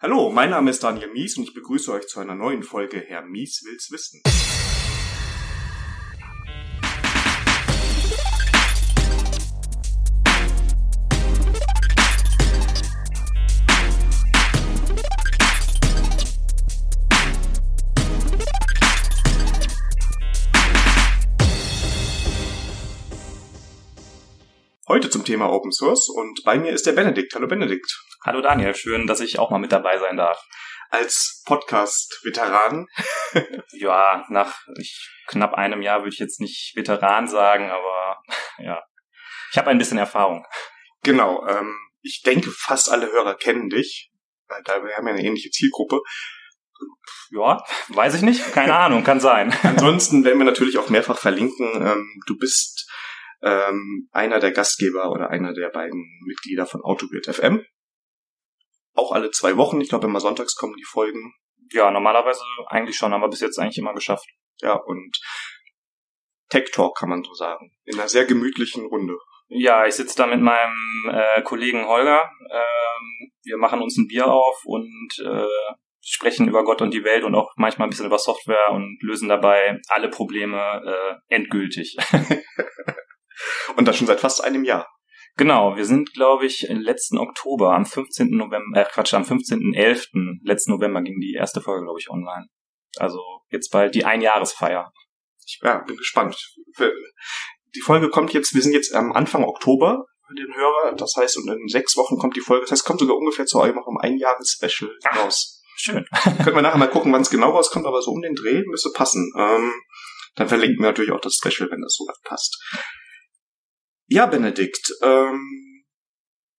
Hallo, mein Name ist Daniel Mies und ich begrüße euch zu einer neuen Folge Herr Mies will's wissen. Heute zum Thema Open Source und bei mir ist der Benedikt. Hallo Benedikt. Hallo Daniel, schön, dass ich auch mal mit dabei sein darf. Als Podcast-Veteran. ja, nach ich, knapp einem Jahr würde ich jetzt nicht Veteran sagen, aber ja, ich habe ein bisschen Erfahrung. Genau, ähm, ich denke, fast alle Hörer kennen dich. Da wir haben ja eine ähnliche Zielgruppe. Ja, weiß ich nicht. Keine Ahnung, kann sein. Ansonsten werden wir natürlich auch mehrfach verlinken. Ähm, du bist ähm, einer der Gastgeber oder einer der beiden Mitglieder von Autobild FM. Auch alle zwei Wochen. Ich glaube, immer sonntags kommen die Folgen. Ja, normalerweise eigentlich schon, haben wir bis jetzt eigentlich immer geschafft. Ja, und Tech Talk kann man so sagen. In einer sehr gemütlichen Runde. Ja, ich sitze da mit meinem äh, Kollegen Holger. Ähm, wir machen uns ein Bier auf und äh, sprechen über Gott und die Welt und auch manchmal ein bisschen über Software und lösen dabei alle Probleme äh, endgültig. und das schon seit fast einem Jahr. Genau, wir sind, glaube ich, letzten Oktober, am 15. November, äh Quatsch, am 15.11. letzten November ging die erste Folge, glaube ich, online. Also jetzt bald die Einjahresfeier. Ich ja, bin gespannt. Die Folge kommt jetzt, wir sind jetzt am Anfang Oktober für den Hörer, das heißt, und in sechs Wochen kommt die Folge, das heißt, kommt sogar ungefähr zu eurem um ein Jahres-Special raus. Schön. Können wir nachher mal gucken, wann es genau rauskommt, aber so um den Dreh müsste passen. Ähm, dann verlinken wir natürlich auch das Special, wenn das so passt. Ja, Benedikt, ähm,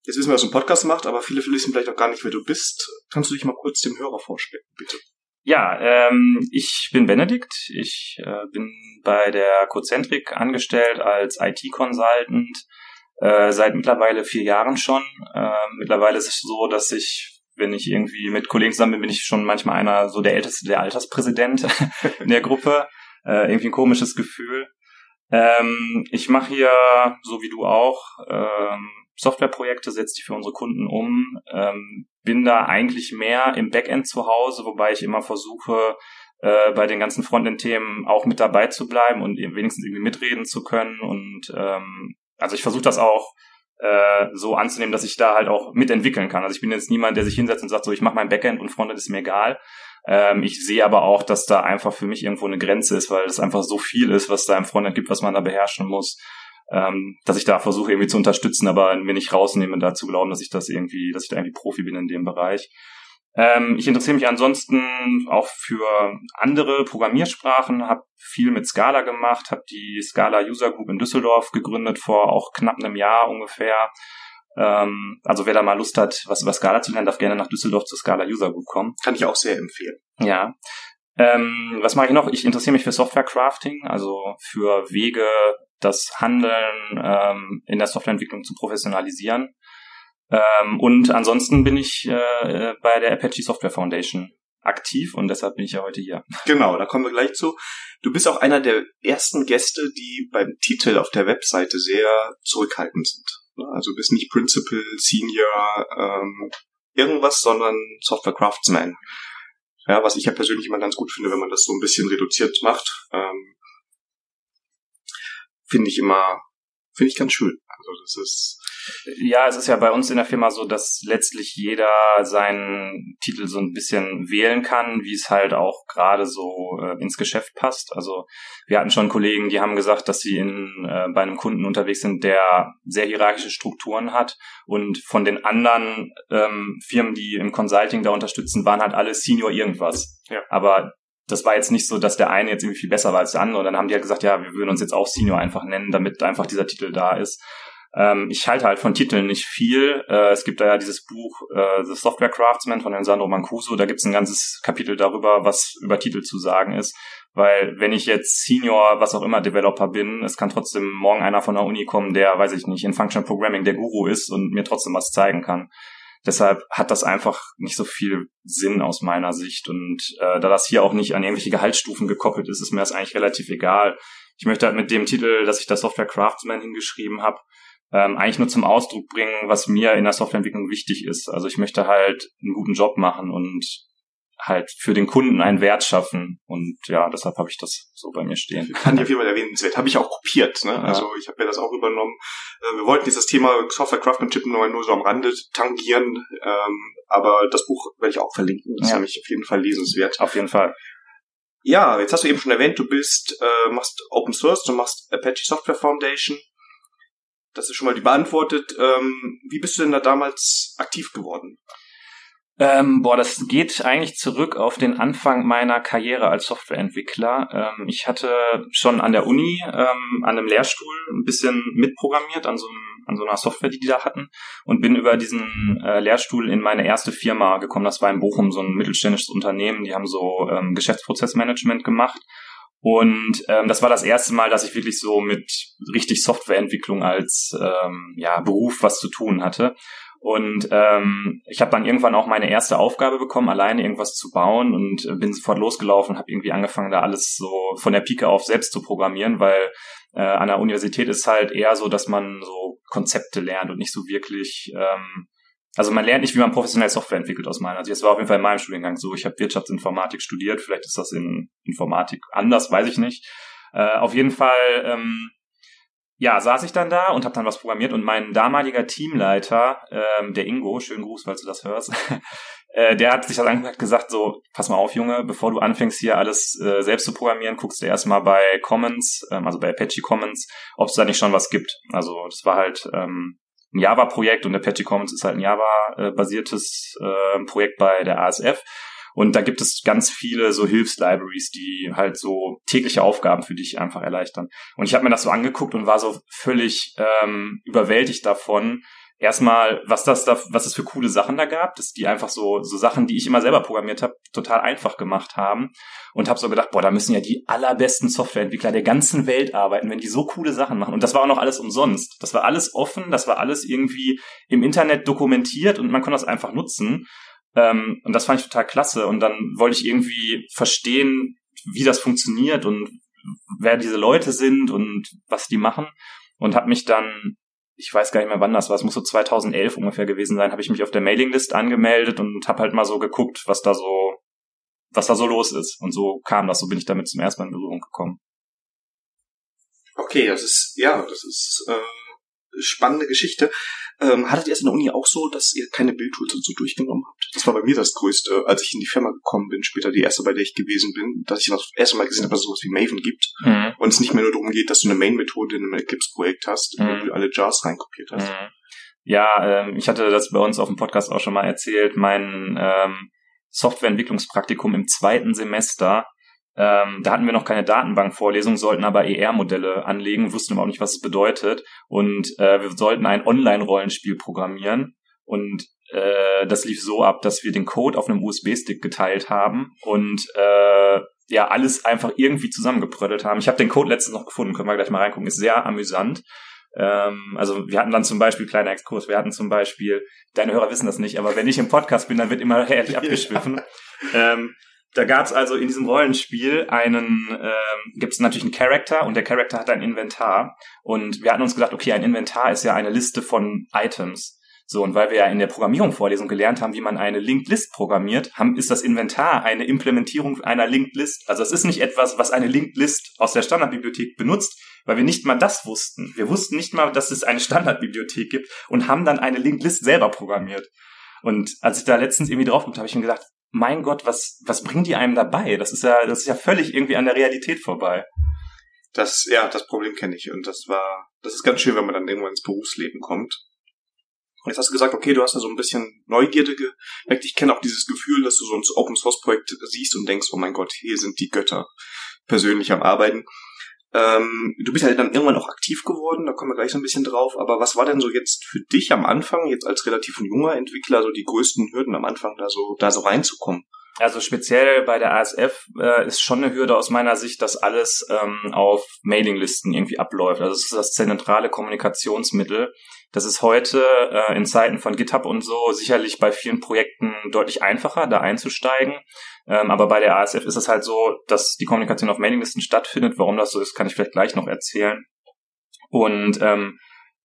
jetzt wissen wir, was ein Podcast macht, aber viele wissen vielleicht auch gar nicht, wer du bist. Kannst du dich mal kurz dem Hörer vorstellen, bitte? Ja, ähm, ich bin Benedikt. Ich äh, bin bei der Cozentrik angestellt als IT-Consultant äh, seit mittlerweile vier Jahren schon. Äh, mittlerweile ist es so, dass ich, wenn ich irgendwie mit Kollegen zusammen bin, bin ich schon manchmal einer, so der älteste, der Alterspräsident in der Gruppe. Äh, irgendwie ein komisches Gefühl. Ähm, ich mache hier, so wie du auch, ähm, Softwareprojekte, setze die für unsere Kunden um, ähm, bin da eigentlich mehr im Backend zu Hause, wobei ich immer versuche, äh, bei den ganzen Frontend-Themen auch mit dabei zu bleiben und wenigstens irgendwie mitreden zu können. Und ähm, also ich versuche das auch äh, so anzunehmen, dass ich da halt auch mitentwickeln kann. Also ich bin jetzt niemand, der sich hinsetzt und sagt, so ich mache mein Backend und Frontend ist mir egal, ähm, ich sehe aber auch, dass da einfach für mich irgendwo eine Grenze ist, weil es einfach so viel ist, was da im Frontend gibt, was man da beherrschen muss, ähm, dass ich da versuche irgendwie zu unterstützen, aber mir nicht rausnehme, da zu glauben, dass ich das irgendwie, dass ich da irgendwie Profi bin in dem Bereich. Ähm, ich interessiere mich ansonsten auch für andere Programmiersprachen, habe viel mit Scala gemacht, habe die Scala User Group in Düsseldorf gegründet vor auch knapp einem Jahr ungefähr. Ähm, also wer da mal Lust hat, was über Scala zu lernen, darf gerne nach Düsseldorf zur Scala User Group kommen. Kann ich auch sehr empfehlen. Ja. Ähm, was mache ich noch? Ich interessiere mich für Software Crafting, also für Wege, das Handeln ähm, in der Softwareentwicklung zu professionalisieren. Ähm, und ansonsten bin ich äh, bei der Apache Software Foundation aktiv und deshalb bin ich ja heute hier. Genau, da kommen wir gleich zu. Du bist auch einer der ersten Gäste, die beim Titel auf der Webseite sehr zurückhaltend sind. Ne? Also bist nicht Principal, Senior, ähm, irgendwas, sondern Software Craftsman. Ja, was ich ja persönlich immer ganz gut finde, wenn man das so ein bisschen reduziert macht. Ähm, finde ich immer, finde ich ganz schön. Also das ist ja, es ist ja bei uns in der Firma so, dass letztlich jeder seinen Titel so ein bisschen wählen kann, wie es halt auch gerade so äh, ins Geschäft passt. Also wir hatten schon Kollegen, die haben gesagt, dass sie in, äh, bei einem Kunden unterwegs sind, der sehr hierarchische Strukturen hat und von den anderen ähm, Firmen, die im Consulting da unterstützen, waren halt alle Senior irgendwas. Ja. Aber das war jetzt nicht so, dass der eine jetzt irgendwie viel besser war als der andere. Und dann haben die halt gesagt, ja, wir würden uns jetzt auch Senior einfach nennen, damit einfach dieser Titel da ist. Ähm, ich halte halt von Titeln nicht viel. Äh, es gibt da ja dieses Buch äh, The Software Craftsman von Sandro Mancuso. Da gibt es ein ganzes Kapitel darüber, was über Titel zu sagen ist. Weil wenn ich jetzt Senior, was auch immer, Developer bin, es kann trotzdem morgen einer von der Uni kommen, der, weiß ich nicht, in Functional Programming der Guru ist und mir trotzdem was zeigen kann. Deshalb hat das einfach nicht so viel Sinn aus meiner Sicht. Und äh, da das hier auch nicht an irgendwelche Gehaltsstufen gekoppelt ist, ist mir das eigentlich relativ egal. Ich möchte halt mit dem Titel, dass ich da Software Craftsman hingeschrieben habe, ähm, eigentlich nur zum Ausdruck bringen, was mir in der Softwareentwicklung wichtig ist. Also ich möchte halt einen guten Job machen und halt für den Kunden einen Wert schaffen. Und ja, deshalb habe ich das so bei mir stehen. Ich auf jeden Fall erwähnenswert. Habe ich auch kopiert. Ne? Ja. Also ich habe ja das auch übernommen. Äh, wir wollten dieses Thema Software Craftsmanship nur, nur so am Rande tangieren. Ähm, aber das Buch werde ich auch verlinken. Das ja. ist nämlich auf jeden Fall lesenswert. Auf jeden Fall. Ja, jetzt hast du eben schon erwähnt, du bist, äh, machst Open Source, du machst Apache Software Foundation. Das ist schon mal die beantwortet. Ähm, wie bist du denn da damals aktiv geworden? Ähm, boah, das geht eigentlich zurück auf den Anfang meiner Karriere als Softwareentwickler. Ähm, ich hatte schon an der Uni ähm, an einem Lehrstuhl ein bisschen mitprogrammiert an so, einem, an so einer Software, die die da hatten und bin über diesen äh, Lehrstuhl in meine erste Firma gekommen. Das war in Bochum so ein mittelständisches Unternehmen. Die haben so ähm, Geschäftsprozessmanagement gemacht. Und ähm, das war das erste Mal, dass ich wirklich so mit richtig Softwareentwicklung als ähm, ja, Beruf was zu tun hatte. Und ähm, ich habe dann irgendwann auch meine erste Aufgabe bekommen, alleine irgendwas zu bauen und äh, bin sofort losgelaufen, habe irgendwie angefangen, da alles so von der Pike auf selbst zu programmieren, weil äh, an der Universität ist halt eher so, dass man so Konzepte lernt und nicht so wirklich, ähm, also man lernt nicht, wie man professionell Software entwickelt aus meiner Sicht. Das war auf jeden Fall in meinem Studiengang so. Ich habe Wirtschaftsinformatik studiert, vielleicht ist das in Informatik anders, weiß ich nicht. Äh, auf jeden Fall ähm, ja, saß ich dann da und habe dann was programmiert und mein damaliger Teamleiter, ähm, der Ingo, schönen Gruß, falls du das hörst, äh, der hat sich das angehört gesagt, so, pass mal auf, Junge, bevor du anfängst hier alles äh, selbst zu programmieren, guckst du erstmal bei Commons, ähm, also bei Apache Commons, ob es da nicht schon was gibt. Also das war halt ähm, ein Java-Projekt und Apache Commons ist halt ein Java-basiertes äh, Projekt bei der ASF. Und da gibt es ganz viele so Hilfslibraries, die halt so tägliche Aufgaben für dich einfach erleichtern. Und ich habe mir das so angeguckt und war so völlig ähm, überwältigt davon, erstmal, was das da, was es für coole Sachen da gab, dass die einfach so so Sachen, die ich immer selber programmiert habe, total einfach gemacht haben und habe so gedacht, boah, da müssen ja die allerbesten Softwareentwickler der ganzen Welt arbeiten, wenn die so coole Sachen machen. Und das war auch noch alles umsonst. Das war alles offen, das war alles irgendwie im Internet dokumentiert und man konnte das einfach nutzen. Ähm, und das fand ich total klasse. Und dann wollte ich irgendwie verstehen, wie das funktioniert und wer diese Leute sind und was die machen. Und habe mich dann, ich weiß gar nicht mehr wann das war, es muss so 2011 ungefähr gewesen sein, habe ich mich auf der Mailinglist angemeldet und habe halt mal so geguckt, was da so, was da so los ist. Und so kam das, so bin ich damit zum ersten Mal in Berührung gekommen. Okay, das ist, ja, das ist äh, spannende Geschichte. Ähm, hattet ihr es in der Uni auch so, dass ihr keine Bildtools und so durchgenommen habt? Das war bei mir das Größte, als ich in die Firma gekommen bin, später die erste, bei der ich gewesen bin, dass ich das erste Mal gesehen habe, dass es sowas wie Maven gibt. Mhm. Und es nicht mehr nur darum geht, dass du eine Main-Methode in einem Eclipse-Projekt hast, mhm. wo du alle Jars reinkopiert hast. Mhm. Ja, ähm, ich hatte das bei uns auf dem Podcast auch schon mal erzählt. Mein ähm, Softwareentwicklungspraktikum im zweiten Semester ähm, da hatten wir noch keine Datenbankvorlesung, sollten aber ER-Modelle anlegen, wussten aber auch nicht, was es bedeutet. Und äh, wir sollten ein Online-Rollenspiel programmieren. Und äh, das lief so ab, dass wir den Code auf einem USB-Stick geteilt haben und äh, ja, alles einfach irgendwie zusammengeprödelt haben. Ich habe den Code letztens noch gefunden, können wir gleich mal reingucken, ist sehr amüsant. Ähm, also wir hatten dann zum Beispiel, kleiner Exkurs, wir hatten zum Beispiel, deine Hörer wissen das nicht, aber wenn ich im Podcast bin, dann wird immer herrlich abgeschwiffen. ähm, da gab es also in diesem Rollenspiel einen, ähm, gibt es natürlich einen Character und der Character hat ein Inventar. Und wir hatten uns gedacht, okay, ein Inventar ist ja eine Liste von Items. So, und weil wir ja in der Programmierung-Vorlesung gelernt haben, wie man eine Linked List programmiert, haben, ist das Inventar eine Implementierung einer Linked List. Also es ist nicht etwas, was eine Linked List aus der Standardbibliothek benutzt, weil wir nicht mal das wussten. Wir wussten nicht mal, dass es eine Standardbibliothek gibt und haben dann eine Linked List selber programmiert. Und als ich da letztens irgendwie drauf habe ich mir gedacht, mein Gott, was, was bringen die einem dabei? Das ist ja, das ist ja völlig irgendwie an der Realität vorbei. Das, ja, das Problem kenne ich. Und das war, das ist ganz schön, wenn man dann irgendwann ins Berufsleben kommt. Und jetzt hast du gesagt, okay, du hast da so ein bisschen Neugierde geweckt. Ich kenne auch dieses Gefühl, dass du so ein Open Source Projekt siehst und denkst, oh mein Gott, hier sind die Götter persönlich am Arbeiten. Ähm, du bist ja dann irgendwann auch aktiv geworden, da kommen wir gleich so ein bisschen drauf. Aber was war denn so jetzt für dich am Anfang, jetzt als relativ junger Entwickler, so die größten Hürden am Anfang, da so, da so reinzukommen? Also speziell bei der ASF äh, ist schon eine Hürde aus meiner Sicht, dass alles ähm, auf Mailinglisten irgendwie abläuft. Also es ist das zentrale Kommunikationsmittel. Das ist heute äh, in Zeiten von GitHub und so sicherlich bei vielen Projekten deutlich einfacher, da einzusteigen. Ähm, aber bei der ASF ist es halt so, dass die Kommunikation auf Mailinglisten stattfindet. Warum das so ist, kann ich vielleicht gleich noch erzählen. Und ähm,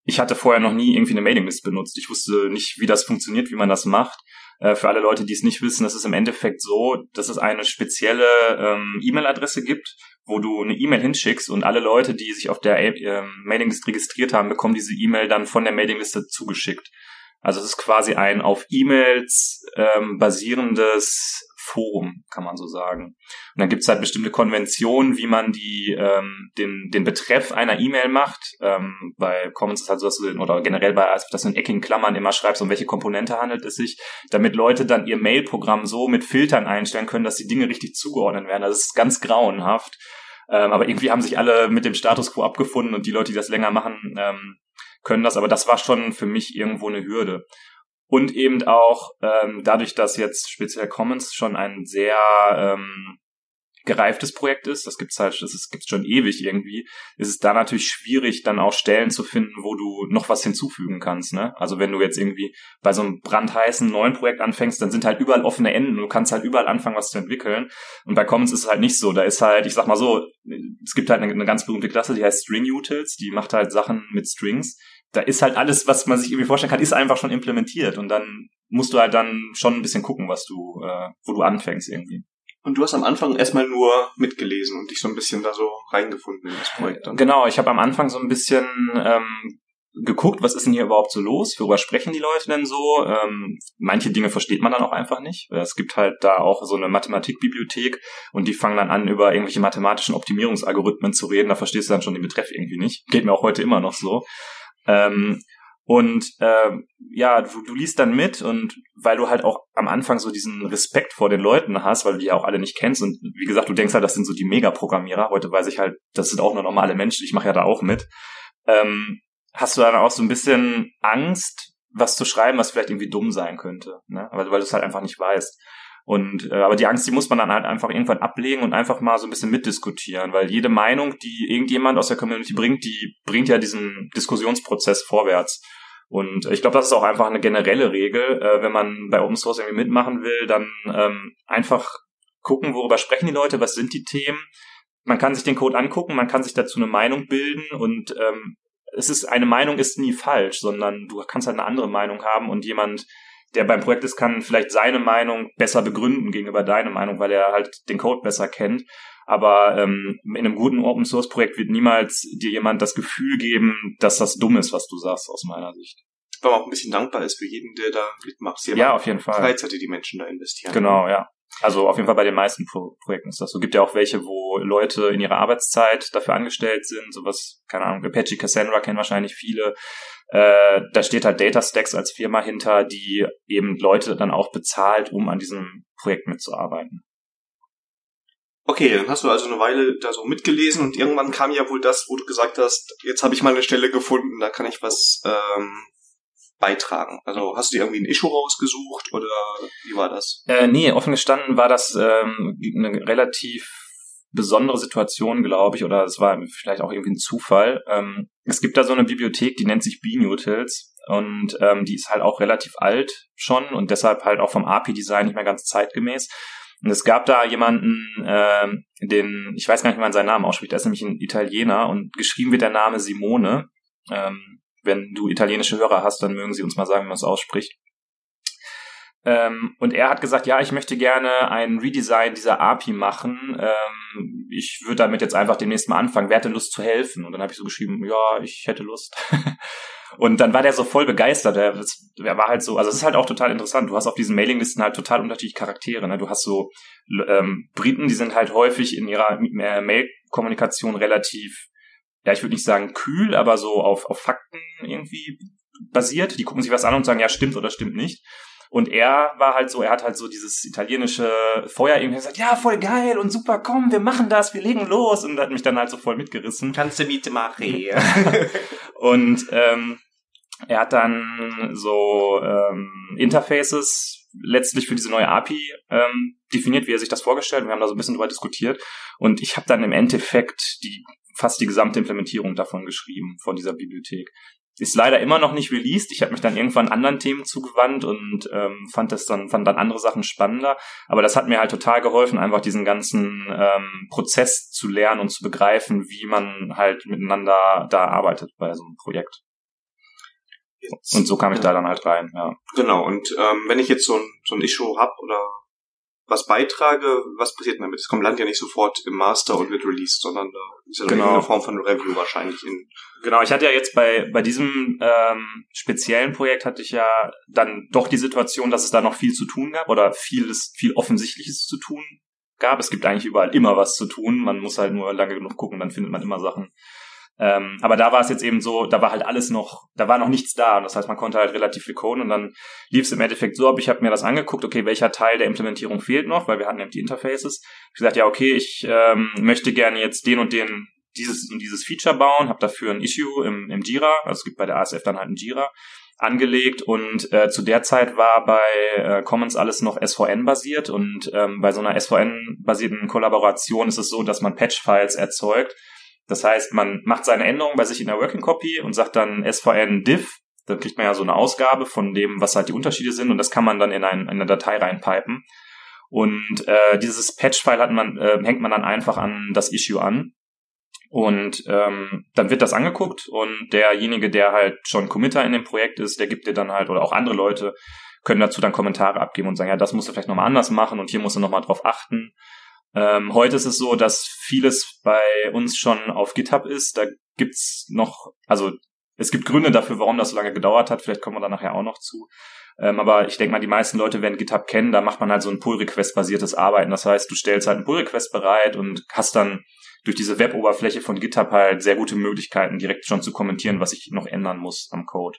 ich hatte vorher noch nie irgendwie eine Mailinglist benutzt. Ich wusste nicht, wie das funktioniert, wie man das macht. Äh, für alle Leute, die es nicht wissen, das ist im Endeffekt so, dass es eine spezielle ähm, E-Mail-Adresse gibt, wo du eine E-Mail hinschickst und alle Leute, die sich auf der äh, Mailinglist registriert haben, bekommen diese E-Mail dann von der Mailingliste zugeschickt. Also es ist quasi ein auf E-Mails ähm, basierendes Forum, kann man so sagen. Und dann gibt es halt bestimmte Konventionen, wie man die ähm, den, den Betreff einer E-Mail macht. Ähm, bei Commons ist halt so, dass du, oder generell bei, also, dass du in eckigen Klammern immer schreibst, um welche Komponente handelt es sich, damit Leute dann ihr Mail-Programm so mit Filtern einstellen können, dass die Dinge richtig zugeordnet werden. Also es ist ganz grauenhaft. Ähm, aber irgendwie haben sich alle mit dem Status quo abgefunden und die Leute, die das länger machen, ähm, können das. Aber das war schon für mich irgendwo eine Hürde. Und eben auch ähm, dadurch, dass jetzt speziell Commons schon ein sehr ähm, gereiftes Projekt ist, das gibt's halt, das ist, gibt's schon ewig irgendwie, ist es da natürlich schwierig, dann auch Stellen zu finden, wo du noch was hinzufügen kannst, ne? Also wenn du jetzt irgendwie bei so einem brandheißen neuen Projekt anfängst, dann sind halt überall offene Enden, du kannst halt überall anfangen, was zu entwickeln. Und bei Commons ist es halt nicht so, da ist halt, ich sag mal so, es gibt halt eine, eine ganz berühmte Klasse, die heißt String Utils, die macht halt Sachen mit Strings da ist halt alles, was man sich irgendwie vorstellen kann, ist einfach schon implementiert und dann musst du halt dann schon ein bisschen gucken, was du, äh, wo du anfängst irgendwie. Und du hast am Anfang erstmal nur mitgelesen und dich so ein bisschen da so reingefunden in das Projekt. Dann. Genau, ich habe am Anfang so ein bisschen ähm, geguckt, was ist denn hier überhaupt so los? Worüber sprechen die Leute denn so? Ähm, manche Dinge versteht man dann auch einfach nicht. Es gibt halt da auch so eine Mathematikbibliothek und die fangen dann an, über irgendwelche mathematischen Optimierungsalgorithmen zu reden. Da verstehst du dann schon den Betreff irgendwie nicht. Geht mir auch heute immer noch so. Ähm, und äh, ja, du, du liest dann mit und weil du halt auch am Anfang so diesen Respekt vor den Leuten hast, weil du die ja auch alle nicht kennst und wie gesagt, du denkst halt, das sind so die Mega-Programmierer. Heute weiß ich halt, das sind auch nur normale Menschen. Ich mache ja da auch mit. Ähm, hast du dann auch so ein bisschen Angst, was zu schreiben, was vielleicht irgendwie dumm sein könnte, ne? weil, weil du es halt einfach nicht weißt. Und äh, aber die Angst, die muss man dann halt einfach irgendwann ablegen und einfach mal so ein bisschen mitdiskutieren, weil jede Meinung, die irgendjemand aus der Community bringt, die bringt ja diesen Diskussionsprozess vorwärts. Und ich glaube, das ist auch einfach eine generelle Regel, äh, wenn man bei Open Source irgendwie mitmachen will, dann ähm, einfach gucken, worüber sprechen die Leute, was sind die Themen. Man kann sich den Code angucken, man kann sich dazu eine Meinung bilden und ähm, es ist eine Meinung ist nie falsch, sondern du kannst halt eine andere Meinung haben und jemand der beim Projekt ist, kann vielleicht seine Meinung besser begründen gegenüber deiner Meinung, weil er halt den Code besser kennt. Aber ähm, in einem guten Open Source Projekt wird niemals dir jemand das Gefühl geben, dass das dumm ist, was du sagst, aus meiner Sicht. Weil man auch ein bisschen dankbar ist für jeden, der da mitmacht. Sehr ja, auf jeden Fall. Freizeit, die die Menschen da investieren. Genau, ja. Also auf jeden Fall bei den meisten Pro Projekten ist das so. Gibt ja auch welche, wo Leute in ihrer Arbeitszeit dafür angestellt sind. Sowas, keine Ahnung, Apache Cassandra kennen wahrscheinlich viele. Äh, da steht halt DataStacks als Firma hinter, die eben Leute dann auch bezahlt, um an diesem Projekt mitzuarbeiten. Okay, dann hast du also eine Weile da so mitgelesen und irgendwann kam ja wohl das, wo du gesagt hast, jetzt habe ich mal eine Stelle gefunden, da kann ich was ähm, beitragen. Also hast du irgendwie ein Issue rausgesucht oder wie war das? Äh, nee, offen gestanden war das ähm, eine relativ besondere Situation, glaube ich, oder es war vielleicht auch irgendwie ein Zufall. Ähm, es gibt da so eine Bibliothek, die nennt sich Beanutils und ähm, die ist halt auch relativ alt schon und deshalb halt auch vom API-Design nicht mehr ganz zeitgemäß. Und es gab da jemanden, äh, den, ich weiß gar nicht, wie man seinen Namen ausspricht, der ist nämlich ein Italiener und geschrieben wird der Name Simone. Ähm, wenn du italienische Hörer hast, dann mögen sie uns mal sagen, wie man es ausspricht. Ähm, und er hat gesagt, ja, ich möchte gerne ein Redesign dieser API machen. Ähm, ich würde damit jetzt einfach demnächst mal anfangen. Wer hätte Lust zu helfen? Und dann habe ich so geschrieben, ja, ich hätte Lust. und dann war der so voll begeistert. Er, er, war halt so, also es ist halt auch total interessant. Du hast auf diesen Mailinglisten halt total unterschiedliche Charaktere. Ne? Du hast so ähm, Briten, die sind halt häufig in ihrer Mail-Kommunikation relativ, ja, ich würde nicht sagen kühl, aber so auf, auf Fakten irgendwie basiert. Die gucken sich was an und sagen, ja, stimmt oder stimmt nicht. Und er war halt so, er hat halt so dieses italienische Feuer irgendwie gesagt, ja, voll geil und super, komm, wir machen das, wir legen los. Und hat mich dann halt so voll mitgerissen. Kannst du mitmachen. und ähm, er hat dann so ähm, Interfaces letztlich für diese neue API ähm, definiert, wie er sich das vorgestellt. Wir haben da so ein bisschen drüber diskutiert. Und ich habe dann im Endeffekt die fast die gesamte Implementierung davon geschrieben, von dieser Bibliothek. Ist leider immer noch nicht released. Ich habe mich dann irgendwann anderen Themen zugewandt und ähm, fand das dann, fand dann andere Sachen spannender. Aber das hat mir halt total geholfen, einfach diesen ganzen ähm, Prozess zu lernen und zu begreifen, wie man halt miteinander da arbeitet bei so einem Projekt. Jetzt, und so kam ich ja. da dann halt rein, ja. Genau, und ähm, wenn ich jetzt so ein, so ein Issue hab oder was beitrage, was passiert damit? Es kommt Land ja nicht sofort im Master und wird released, sondern da ist ja genau. eine Form von Review wahrscheinlich in. Genau, ich hatte ja jetzt bei, bei diesem ähm, speziellen Projekt hatte ich ja dann doch die Situation, dass es da noch viel zu tun gab oder vieles, viel Offensichtliches zu tun gab. Es gibt eigentlich überall immer was zu tun. Man muss halt nur lange genug gucken, dann findet man immer Sachen. Ähm, aber da war es jetzt eben so, da war halt alles noch, da war noch nichts da. Das heißt, man konnte halt relativ viel coden. Und dann lief es im Endeffekt so ab, ich habe mir das angeguckt, okay, welcher Teil der Implementierung fehlt noch, weil wir hatten eben die Interfaces. Ich gesagt, ja, okay, ich ähm, möchte gerne jetzt den und den dieses und dieses Feature bauen, habe dafür ein Issue im, im Jira, also es gibt bei der ASF dann halt ein Jira angelegt. Und äh, zu der Zeit war bei äh, Commons alles noch SVN basiert. Und ähm, bei so einer SVN basierten Kollaboration ist es so, dass man Patch-Files erzeugt das heißt, man macht seine Änderungen bei sich in der Working Copy und sagt dann SVN div. Dann kriegt man ja so eine Ausgabe von dem, was halt die Unterschiede sind und das kann man dann in, ein, in eine Datei reinpipen. Und äh, dieses Patch-File hat man, äh, hängt man dann einfach an das Issue an. Und ähm, dann wird das angeguckt und derjenige, der halt schon Committer in dem Projekt ist, der gibt dir dann halt, oder auch andere Leute, können dazu dann Kommentare abgeben und sagen, ja, das musst du vielleicht nochmal anders machen und hier musst du nochmal drauf achten. Ähm, heute ist es so, dass vieles bei uns schon auf GitHub ist. Da gibt's noch, also es gibt Gründe dafür, warum das so lange gedauert hat. Vielleicht kommen wir da nachher auch noch zu. Ähm, aber ich denke mal, die meisten Leute werden GitHub kennen. Da macht man halt so ein Pull-Request-basiertes Arbeiten. Das heißt, du stellst halt einen Pull-Request bereit und hast dann durch diese Web-Oberfläche von GitHub halt sehr gute Möglichkeiten, direkt schon zu kommentieren, was ich noch ändern muss am Code.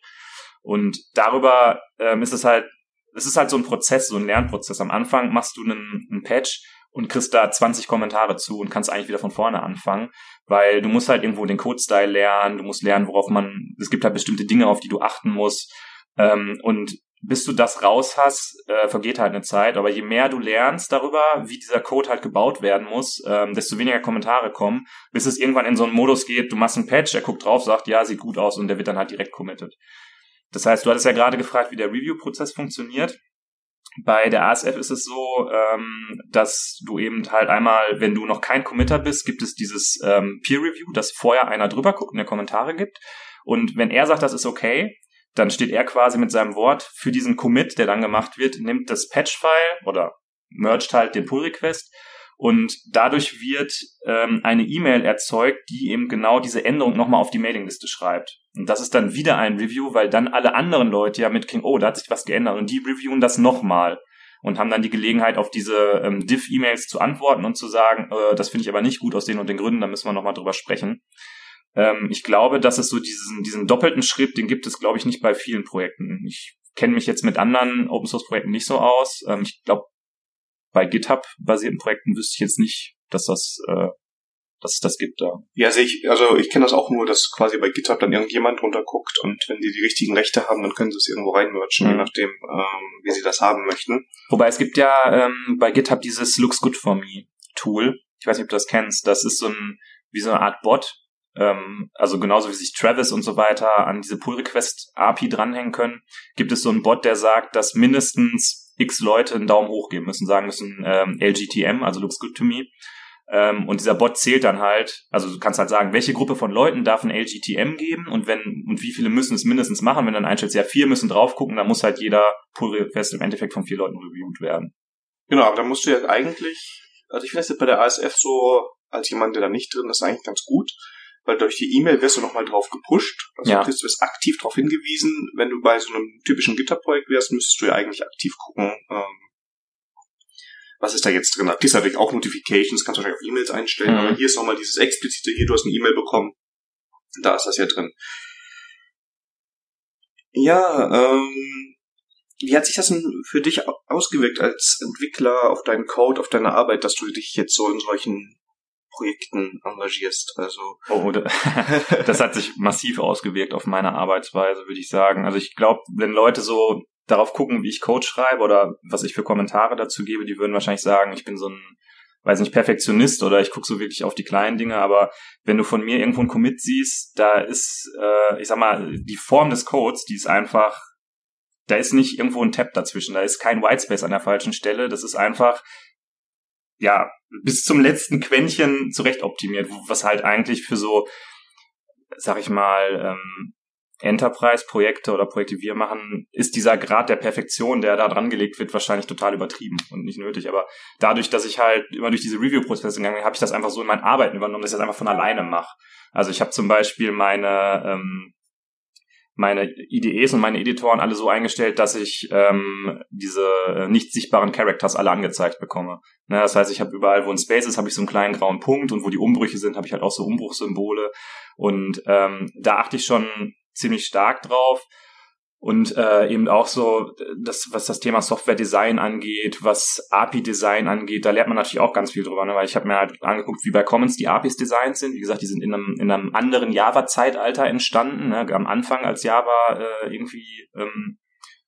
Und darüber ähm, ist es halt, es ist halt so ein Prozess, so ein Lernprozess. Am Anfang machst du einen, einen Patch und kriegst da 20 Kommentare zu und kannst eigentlich wieder von vorne anfangen, weil du musst halt irgendwo den Code-Style lernen, du musst lernen, worauf man, es gibt halt bestimmte Dinge, auf die du achten musst ähm, und bis du das raus hast, äh, vergeht halt eine Zeit, aber je mehr du lernst darüber, wie dieser Code halt gebaut werden muss, ähm, desto weniger Kommentare kommen, bis es irgendwann in so einen Modus geht, du machst einen Patch, er guckt drauf, sagt, ja, sieht gut aus und der wird dann halt direkt committed. Das heißt, du hattest ja gerade gefragt, wie der Review-Prozess funktioniert. Bei der ASF ist es so, ähm, dass du eben halt einmal, wenn du noch kein Committer bist, gibt es dieses ähm, Peer Review, dass vorher einer drüber guckt und der Kommentare gibt. Und wenn er sagt, das ist okay, dann steht er quasi mit seinem Wort für diesen Commit, der dann gemacht wird, nimmt das Patch-File oder mergt halt den Pull-Request und dadurch wird ähm, eine E-Mail erzeugt, die eben genau diese Änderung nochmal auf die Mailingliste schreibt. Und das ist dann wieder ein Review, weil dann alle anderen Leute ja mitkriegen, oh, da hat sich was geändert. Und die reviewen das nochmal und haben dann die Gelegenheit, auf diese ähm, Diff-E-Mails zu antworten und zu sagen, äh, das finde ich aber nicht gut aus den und den Gründen, da müssen wir nochmal drüber sprechen. Ähm, ich glaube, dass es so diesen, diesen doppelten Schritt, den gibt es, glaube ich, nicht bei vielen Projekten. Ich kenne mich jetzt mit anderen Open-Source-Projekten nicht so aus. Ähm, ich glaube, bei GitHub-basierten Projekten wüsste ich jetzt nicht, dass das, äh, dass es das gibt da. Ja, sehe ich, also ich kenne das auch nur, dass quasi bei GitHub dann irgendjemand runterguckt und wenn die die richtigen Rechte haben, dann können sie es irgendwo reinmerchen, mhm. je nachdem, ähm, wie sie das haben möchten. Wobei es gibt ja ähm, bei GitHub dieses Looks Good For Me Tool. Ich weiß nicht, ob du das kennst. Das ist so ein, wie so eine Art Bot, ähm, also genauso wie sich Travis und so weiter an diese Pull Request API dranhängen können, gibt es so einen Bot, der sagt, dass mindestens x Leute einen Daumen hoch geben müssen, sagen müssen ähm, LGTM, also looks good to me. Ähm, und dieser Bot zählt dann halt, also du kannst halt sagen, welche Gruppe von Leuten darf ein LGTM geben und wenn und wie viele müssen es mindestens machen. Wenn dann einstellst, ja, vier müssen drauf gucken, dann muss halt jeder Pull Request im Endeffekt von vier Leuten reviewed werden. Genau, aber da musst du ja eigentlich, also ich finde das bei der ASF so, als jemand, der da nicht drin ist, eigentlich ganz gut, weil durch die E-Mail wirst du nochmal drauf gepusht. Also ja. du wirst aktiv darauf hingewiesen. Wenn du bei so einem typischen GitHub-Projekt wärst, müsstest du ja eigentlich aktiv gucken, ähm, was ist da jetzt drin. Da kriegst du natürlich auch Notifications, kannst du wahrscheinlich auf E-Mails einstellen, mhm. aber hier ist nochmal dieses explizite, hier, du hast eine E-Mail bekommen, da ist das ja drin. Ja, ähm, wie hat sich das denn für dich ausgewirkt als Entwickler auf deinen Code, auf deine Arbeit, dass du dich jetzt so in solchen Projekten engagierst. Also oh, das hat sich massiv ausgewirkt auf meine Arbeitsweise, würde ich sagen. Also ich glaube, wenn Leute so darauf gucken, wie ich Code schreibe oder was ich für Kommentare dazu gebe, die würden wahrscheinlich sagen, ich bin so ein weiß nicht, Perfektionist oder ich gucke so wirklich auf die kleinen Dinge, aber wenn du von mir irgendwo ein Commit siehst, da ist, äh, ich sag mal, die Form des Codes, die ist einfach, da ist nicht irgendwo ein Tab dazwischen, da ist kein Whitespace an der falschen Stelle, das ist einfach, ja, bis zum letzten Quäntchen zurecht optimiert, was halt eigentlich für so, sag ich mal, ähm, Enterprise-Projekte oder Projekte, die wir machen, ist dieser Grad der Perfektion, der da dran gelegt wird, wahrscheinlich total übertrieben und nicht nötig. Aber dadurch, dass ich halt immer durch diese Review-Prozesse gegangen bin, habe ich das einfach so in meinen Arbeiten übernommen, dass ich das einfach von alleine mache. Also ich habe zum Beispiel meine ähm, meine IDEs und meine Editoren alle so eingestellt, dass ich ähm, diese äh, nicht sichtbaren Characters alle angezeigt bekomme. Ne, das heißt, ich habe überall, wo ein Space ist, habe ich so einen kleinen grauen Punkt und wo die Umbrüche sind, habe ich halt auch so Umbruchsymbole. Und ähm, da achte ich schon ziemlich stark drauf. Und äh, eben auch so, das, was das Thema Software-Design angeht, was API-Design angeht, da lernt man natürlich auch ganz viel drüber, ne? weil ich habe mir halt angeguckt, wie bei Commons die APIs designt sind. Wie gesagt, die sind in einem, in einem anderen Java-Zeitalter entstanden, ne? am Anfang als Java äh, irgendwie, ähm,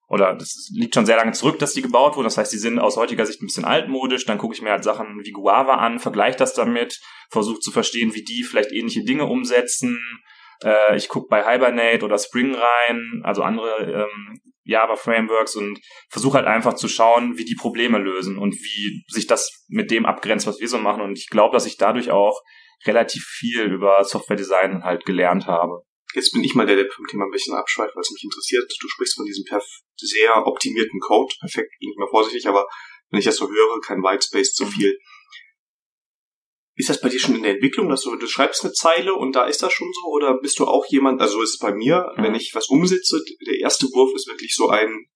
oder das liegt schon sehr lange zurück, dass die gebaut wurden. Das heißt, die sind aus heutiger Sicht ein bisschen altmodisch. Dann gucke ich mir halt Sachen wie Guava an, vergleiche das damit, versuche zu verstehen, wie die vielleicht ähnliche Dinge umsetzen äh, ich gucke bei Hibernate oder Spring rein, also andere ähm, Java-Frameworks und versuche halt einfach zu schauen, wie die Probleme lösen und wie sich das mit dem abgrenzt, was wir so machen. Und ich glaube, dass ich dadurch auch relativ viel über Software-Design halt gelernt habe. Jetzt bin ich mal der, der beim Thema ein bisschen abschweift, weil es mich interessiert. Du sprichst von diesem sehr optimierten Code. Perfekt, bin ich mal vorsichtig, aber wenn ich das so höre, kein Whitespace zu mhm. viel. Ist das bei dir schon in der Entwicklung, dass du, du schreibst eine Zeile und da ist das schon so? Oder bist du auch jemand, also ist es bei mir, mhm. wenn ich was umsetze, der erste Wurf ist wirklich so ein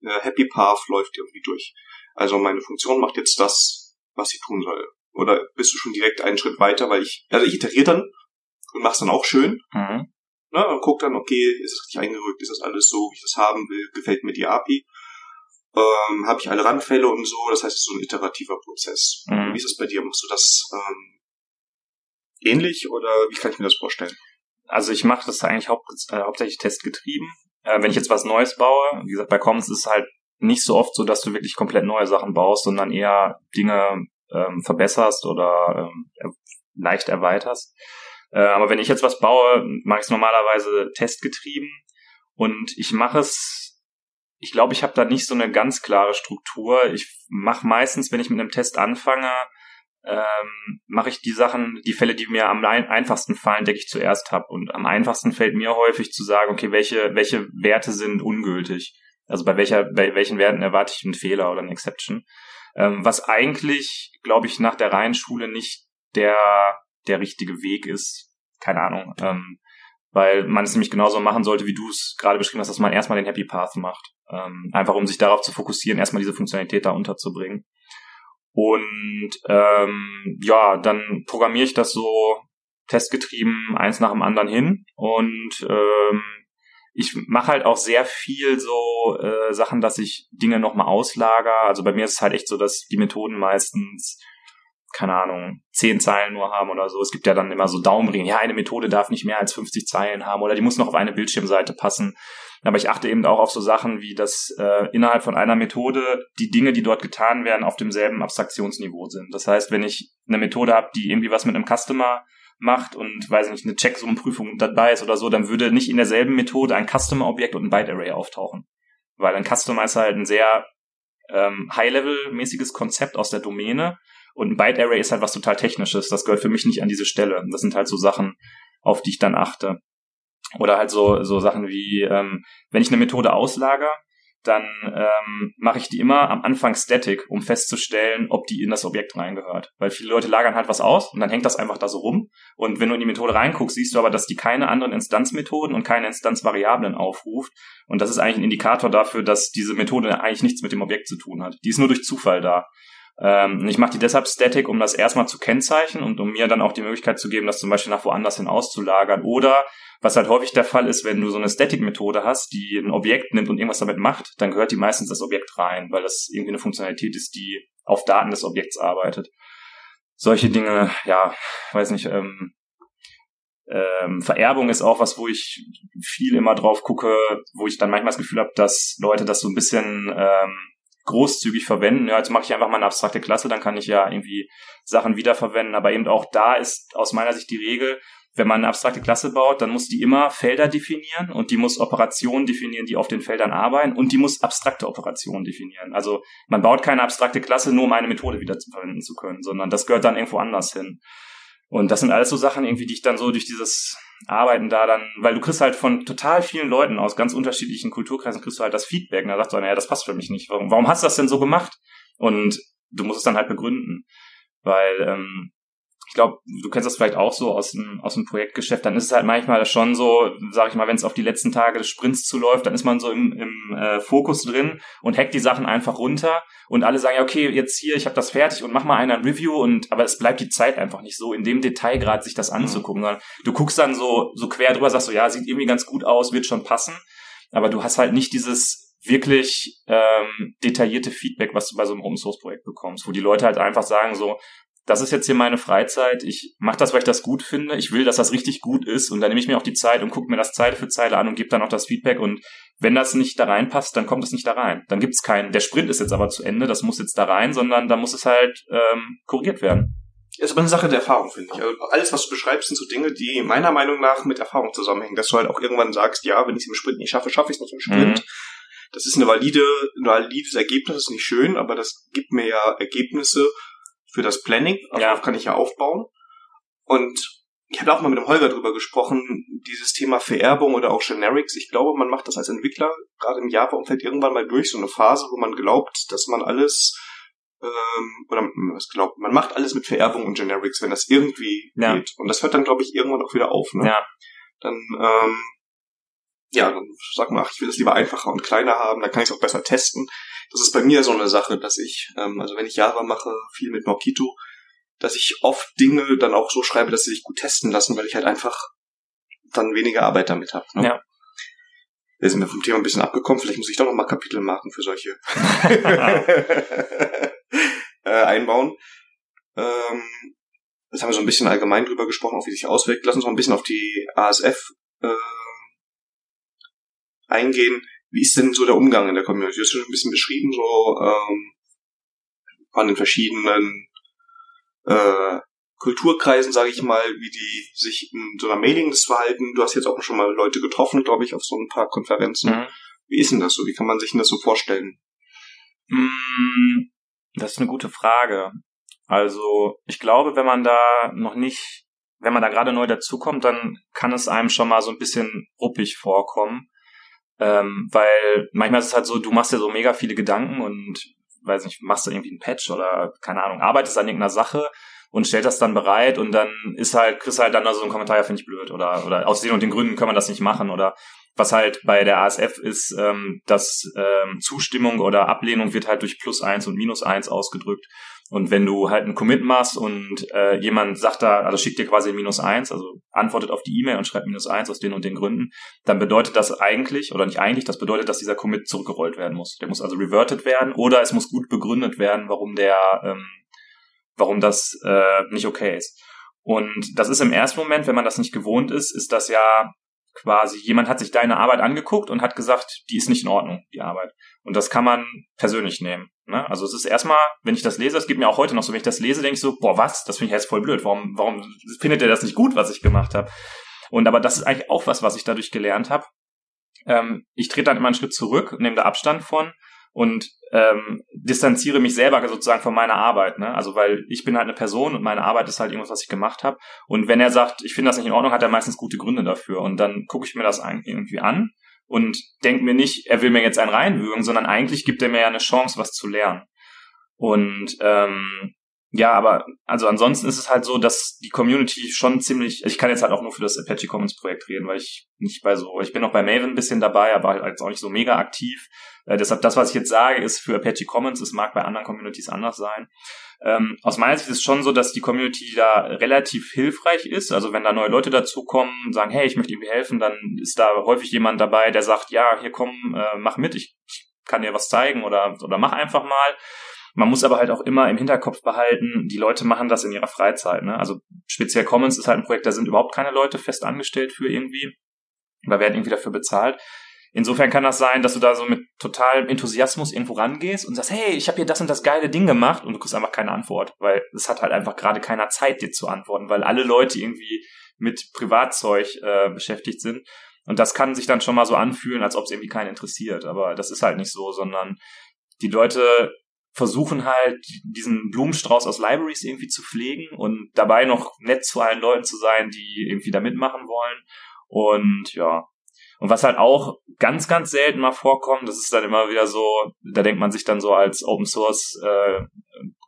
äh, Happy Path läuft irgendwie durch. Also meine Funktion macht jetzt das, was sie tun soll. Oder bist du schon direkt einen Schritt weiter, weil ich, also ich iteriere dann und mach's dann auch schön. Mhm. Ne, und guck dann, okay, ist es richtig eingerückt, ist das alles so, wie ich das haben will, gefällt mir die API ähm, habe ich alle Randfälle und so. Das heißt, es ist so ein iterativer Prozess. Mhm. Wie ist das bei dir? Machst du das ähm, ähnlich oder wie kann ich mir das vorstellen? Also ich mache das eigentlich haupt, äh, hauptsächlich testgetrieben. Äh, wenn ich jetzt was Neues baue, wie gesagt, bei Commons ist es halt nicht so oft so, dass du wirklich komplett neue Sachen baust, sondern eher Dinge ähm, verbesserst oder ähm, leicht erweiterst. Äh, aber wenn ich jetzt was baue, mache ich es normalerweise testgetrieben und ich mache es ich glaube, ich habe da nicht so eine ganz klare Struktur. Ich mache meistens, wenn ich mit einem Test anfange, ähm, mache ich die Sachen, die Fälle, die mir am einfachsten fallen, decke ich zuerst ab. Und am einfachsten fällt mir häufig zu sagen, okay, welche, welche Werte sind ungültig? Also bei welcher, bei welchen Werten erwarte ich einen Fehler oder eine Exception? Ähm, was eigentlich, glaube ich, nach der Reihenschule nicht der, der richtige Weg ist. Keine Ahnung. Ähm, weil man es nämlich genauso machen sollte, wie du es gerade beschrieben hast, dass man erstmal den Happy Path macht. Ähm, einfach um sich darauf zu fokussieren, erstmal diese Funktionalität da unterzubringen. Und ähm, ja, dann programmiere ich das so testgetrieben eins nach dem anderen hin und ähm, ich mache halt auch sehr viel so äh, Sachen, dass ich Dinge nochmal auslager. Also bei mir ist es halt echt so, dass die Methoden meistens keine Ahnung, zehn Zeilen nur haben oder so. Es gibt ja dann immer so Daumenregeln. Ja, eine Methode darf nicht mehr als 50 Zeilen haben oder die muss noch auf eine Bildschirmseite passen. Aber ich achte eben auch auf so Sachen wie, dass äh, innerhalb von einer Methode die Dinge, die dort getan werden, auf demselben Abstraktionsniveau sind. Das heißt, wenn ich eine Methode habe, die irgendwie was mit einem Customer macht und, weiß nicht, eine Checksummenprüfung dabei ist oder so, dann würde nicht in derselben Methode ein Customer-Objekt und ein Byte-Array auftauchen. Weil ein Customer ist halt ein sehr ähm, High-Level-mäßiges Konzept aus der Domäne und ein Byte Array ist halt was total Technisches. Das gehört für mich nicht an diese Stelle. Das sind halt so Sachen, auf die ich dann achte. Oder halt so, so Sachen wie, ähm, wenn ich eine Methode auslager, dann ähm, mache ich die immer am Anfang static, um festzustellen, ob die in das Objekt reingehört. Weil viele Leute lagern halt was aus und dann hängt das einfach da so rum. Und wenn du in die Methode reinguckst, siehst du aber, dass die keine anderen Instanzmethoden und keine Instanzvariablen aufruft. Und das ist eigentlich ein Indikator dafür, dass diese Methode eigentlich nichts mit dem Objekt zu tun hat. Die ist nur durch Zufall da. Ähm, ich mache die deshalb static, um das erstmal zu kennzeichnen und um mir dann auch die Möglichkeit zu geben, das zum Beispiel nach woanders hin auszulagern. Oder was halt häufig der Fall ist, wenn du so eine Static-Methode hast, die ein Objekt nimmt und irgendwas damit macht, dann gehört die meistens das Objekt rein, weil das irgendwie eine Funktionalität ist, die auf Daten des Objekts arbeitet. Solche Dinge, ja, weiß nicht, ähm, ähm, Vererbung ist auch was, wo ich viel immer drauf gucke, wo ich dann manchmal das Gefühl habe, dass Leute das so ein bisschen ähm, großzügig verwenden. Ja, jetzt mache ich einfach mal eine abstrakte Klasse, dann kann ich ja irgendwie Sachen wiederverwenden. Aber eben auch da ist aus meiner Sicht die Regel, wenn man eine abstrakte Klasse baut, dann muss die immer Felder definieren und die muss Operationen definieren, die auf den Feldern arbeiten und die muss abstrakte Operationen definieren. Also man baut keine abstrakte Klasse nur, um eine Methode wieder verwenden zu können, sondern das gehört dann irgendwo anders hin. Und das sind alles so Sachen irgendwie, die ich dann so durch dieses arbeiten da dann, weil du kriegst halt von total vielen Leuten aus ganz unterschiedlichen Kulturkreisen kriegst du halt das Feedback. Und da sagst du, naja, das passt für mich nicht. Warum, warum hast du das denn so gemacht? Und du musst es dann halt begründen. Weil ähm, ich glaube, du kennst das vielleicht auch so aus dem, aus dem Projektgeschäft, dann ist es halt manchmal schon so, sag ich mal, wenn es auf die letzten Tage des Sprints zuläuft, dann ist man so im, im äh, Fokus drin und hackt die Sachen einfach runter. Und alle sagen, ja, okay, jetzt hier, ich habe das fertig und mach mal einer ein Review. Und aber es bleibt die Zeit einfach nicht so, in dem Detailgrad sich das mhm. anzugucken, sondern du guckst dann so, so quer drüber, sagst so, ja, sieht irgendwie ganz gut aus, wird schon passen, aber du hast halt nicht dieses wirklich ähm, detaillierte Feedback, was du bei so einem Open Source Projekt bekommst, wo die Leute halt einfach sagen so, das ist jetzt hier meine Freizeit, ich mache das, weil ich das gut finde, ich will, dass das richtig gut ist und dann nehme ich mir auch die Zeit und gucke mir das Zeile für Zeile an und gebe dann auch das Feedback und wenn das nicht da reinpasst, dann kommt es nicht da rein. Dann gibt es keinen, der Sprint ist jetzt aber zu Ende, das muss jetzt da rein, sondern da muss es halt ähm, korrigiert werden. ist aber eine Sache der Erfahrung, finde ich. Also alles, was du beschreibst, sind so Dinge, die meiner Meinung nach mit Erfahrung zusammenhängen. Dass du halt auch irgendwann sagst, ja, wenn ich es im Sprint nicht schaffe, schaffe ich es nicht im Sprint. Mhm. Das ist eine valide, ein valides Ergebnis, das ist nicht schön, aber das gibt mir ja Ergebnisse, für das Planning. Also ja. darauf kann ich ja aufbauen. Und ich habe auch mal mit dem Holger drüber gesprochen, dieses Thema Vererbung oder auch Generics. Ich glaube, man macht das als Entwickler gerade im Java-Umfeld irgendwann mal durch, so eine Phase, wo man glaubt, dass man alles ähm, oder was glaubt, man macht alles mit Vererbung und Generics, wenn das irgendwie ja. geht. Und das hört dann, glaube ich, irgendwann auch wieder auf. Ne? Ja. Dann, ähm, ja, dann sag mal, ach, ich will das lieber einfacher und kleiner haben, dann kann ich es auch besser testen das ist bei mir so eine Sache, dass ich, ähm, also wenn ich Java mache, viel mit Mockito, dass ich oft Dinge dann auch so schreibe, dass sie sich gut testen lassen, weil ich halt einfach dann weniger Arbeit damit habe. Ne? Ja. Wir sind wir vom Thema ein bisschen abgekommen, vielleicht muss ich doch noch mal Kapitelmarken für solche äh, einbauen. Ähm, jetzt haben wir so ein bisschen allgemein drüber gesprochen, auch wie sich auswirkt. Lass uns noch ein bisschen auf die ASF äh, eingehen. Wie ist denn so der Umgang in der Community? Du hast schon ein bisschen beschrieben, so ähm, von den verschiedenen äh, Kulturkreisen, sage ich mal, wie die sich in so einer Mailinglist verhalten. Du hast jetzt auch schon mal Leute getroffen, glaube ich, auf so ein paar Konferenzen. Mhm. Wie ist denn das so? Wie kann man sich denn das so vorstellen? Mm, das ist eine gute Frage. Also ich glaube, wenn man da noch nicht, wenn man da gerade neu dazukommt, dann kann es einem schon mal so ein bisschen ruppig vorkommen. Ähm, weil manchmal ist es halt so, du machst dir so mega viele Gedanken und weiß nicht, machst du irgendwie einen Patch oder keine Ahnung, arbeitest an irgendeiner Sache und stellst das dann bereit und dann ist halt, kriegst halt dann so ein Kommentar, ja, finde ich blöd oder, oder aus den und den Gründen können wir das nicht machen oder was halt bei der ASF ist, ähm, dass ähm, Zustimmung oder Ablehnung wird halt durch plus eins und minus eins ausgedrückt. Und wenn du halt einen Commit machst und äh, jemand sagt da, also schickt dir quasi minus eins, also antwortet auf die E-Mail und schreibt minus eins aus den und den Gründen, dann bedeutet das eigentlich, oder nicht eigentlich, das bedeutet, dass dieser Commit zurückgerollt werden muss. Der muss also reverted werden oder es muss gut begründet werden, warum der, ähm, warum das äh, nicht okay ist. Und das ist im ersten Moment, wenn man das nicht gewohnt ist, ist das ja quasi, jemand hat sich deine Arbeit angeguckt und hat gesagt, die ist nicht in Ordnung, die Arbeit. Und das kann man persönlich nehmen. Ne? Also es ist erstmal, wenn ich das lese, es geht mir auch heute noch so, wenn ich das lese, denke ich so, boah, was? Das finde ich jetzt voll blöd. Warum, warum findet ihr das nicht gut, was ich gemacht habe? Und aber das ist eigentlich auch was, was ich dadurch gelernt habe. Ähm, ich trete dann immer einen Schritt zurück, nehme da Abstand von und ähm, distanziere mich selber sozusagen von meiner Arbeit. Ne? Also weil ich bin halt eine Person und meine Arbeit ist halt irgendwas, was ich gemacht habe. Und wenn er sagt, ich finde das nicht in Ordnung, hat er meistens gute Gründe dafür. Und dann gucke ich mir das irgendwie an und denke mir nicht, er will mir jetzt einen reinwürgen, sondern eigentlich gibt er mir ja eine Chance, was zu lernen. Und ähm, ja, aber also ansonsten ist es halt so, dass die Community schon ziemlich, ich kann jetzt halt auch nur für das Apache Commons Projekt reden, weil ich nicht bei so, ich bin auch bei Maven ein bisschen dabei, aber halt jetzt auch nicht so mega aktiv. Äh, deshalb das, was ich jetzt sage, ist für Apache Commons, es mag bei anderen Communities anders sein. Ähm, aus meiner Sicht ist es schon so, dass die Community da relativ hilfreich ist. Also wenn da neue Leute dazukommen, sagen, hey, ich möchte irgendwie helfen, dann ist da häufig jemand dabei, der sagt, ja, hier komm, äh, mach mit, ich kann dir was zeigen oder, oder mach einfach mal. Man muss aber halt auch immer im Hinterkopf behalten, die Leute machen das in ihrer Freizeit. Ne? Also speziell Commons ist halt ein Projekt, da sind überhaupt keine Leute fest angestellt für irgendwie. Da werden irgendwie dafür bezahlt. Insofern kann das sein, dass du da so mit totalem Enthusiasmus irgendwo rangehst und sagst, hey, ich habe hier das und das geile Ding gemacht und du kriegst einfach keine Antwort, weil es hat halt einfach gerade keiner Zeit, dir zu antworten, weil alle Leute irgendwie mit Privatzeug äh, beschäftigt sind. Und das kann sich dann schon mal so anfühlen, als ob es irgendwie keinen interessiert. Aber das ist halt nicht so, sondern die Leute versuchen halt diesen Blumenstrauß aus Libraries irgendwie zu pflegen und dabei noch nett zu allen Leuten zu sein, die irgendwie da mitmachen wollen. Und ja, und was halt auch ganz, ganz selten mal vorkommt, das ist dann immer wieder so, da denkt man sich dann so als Open Source äh,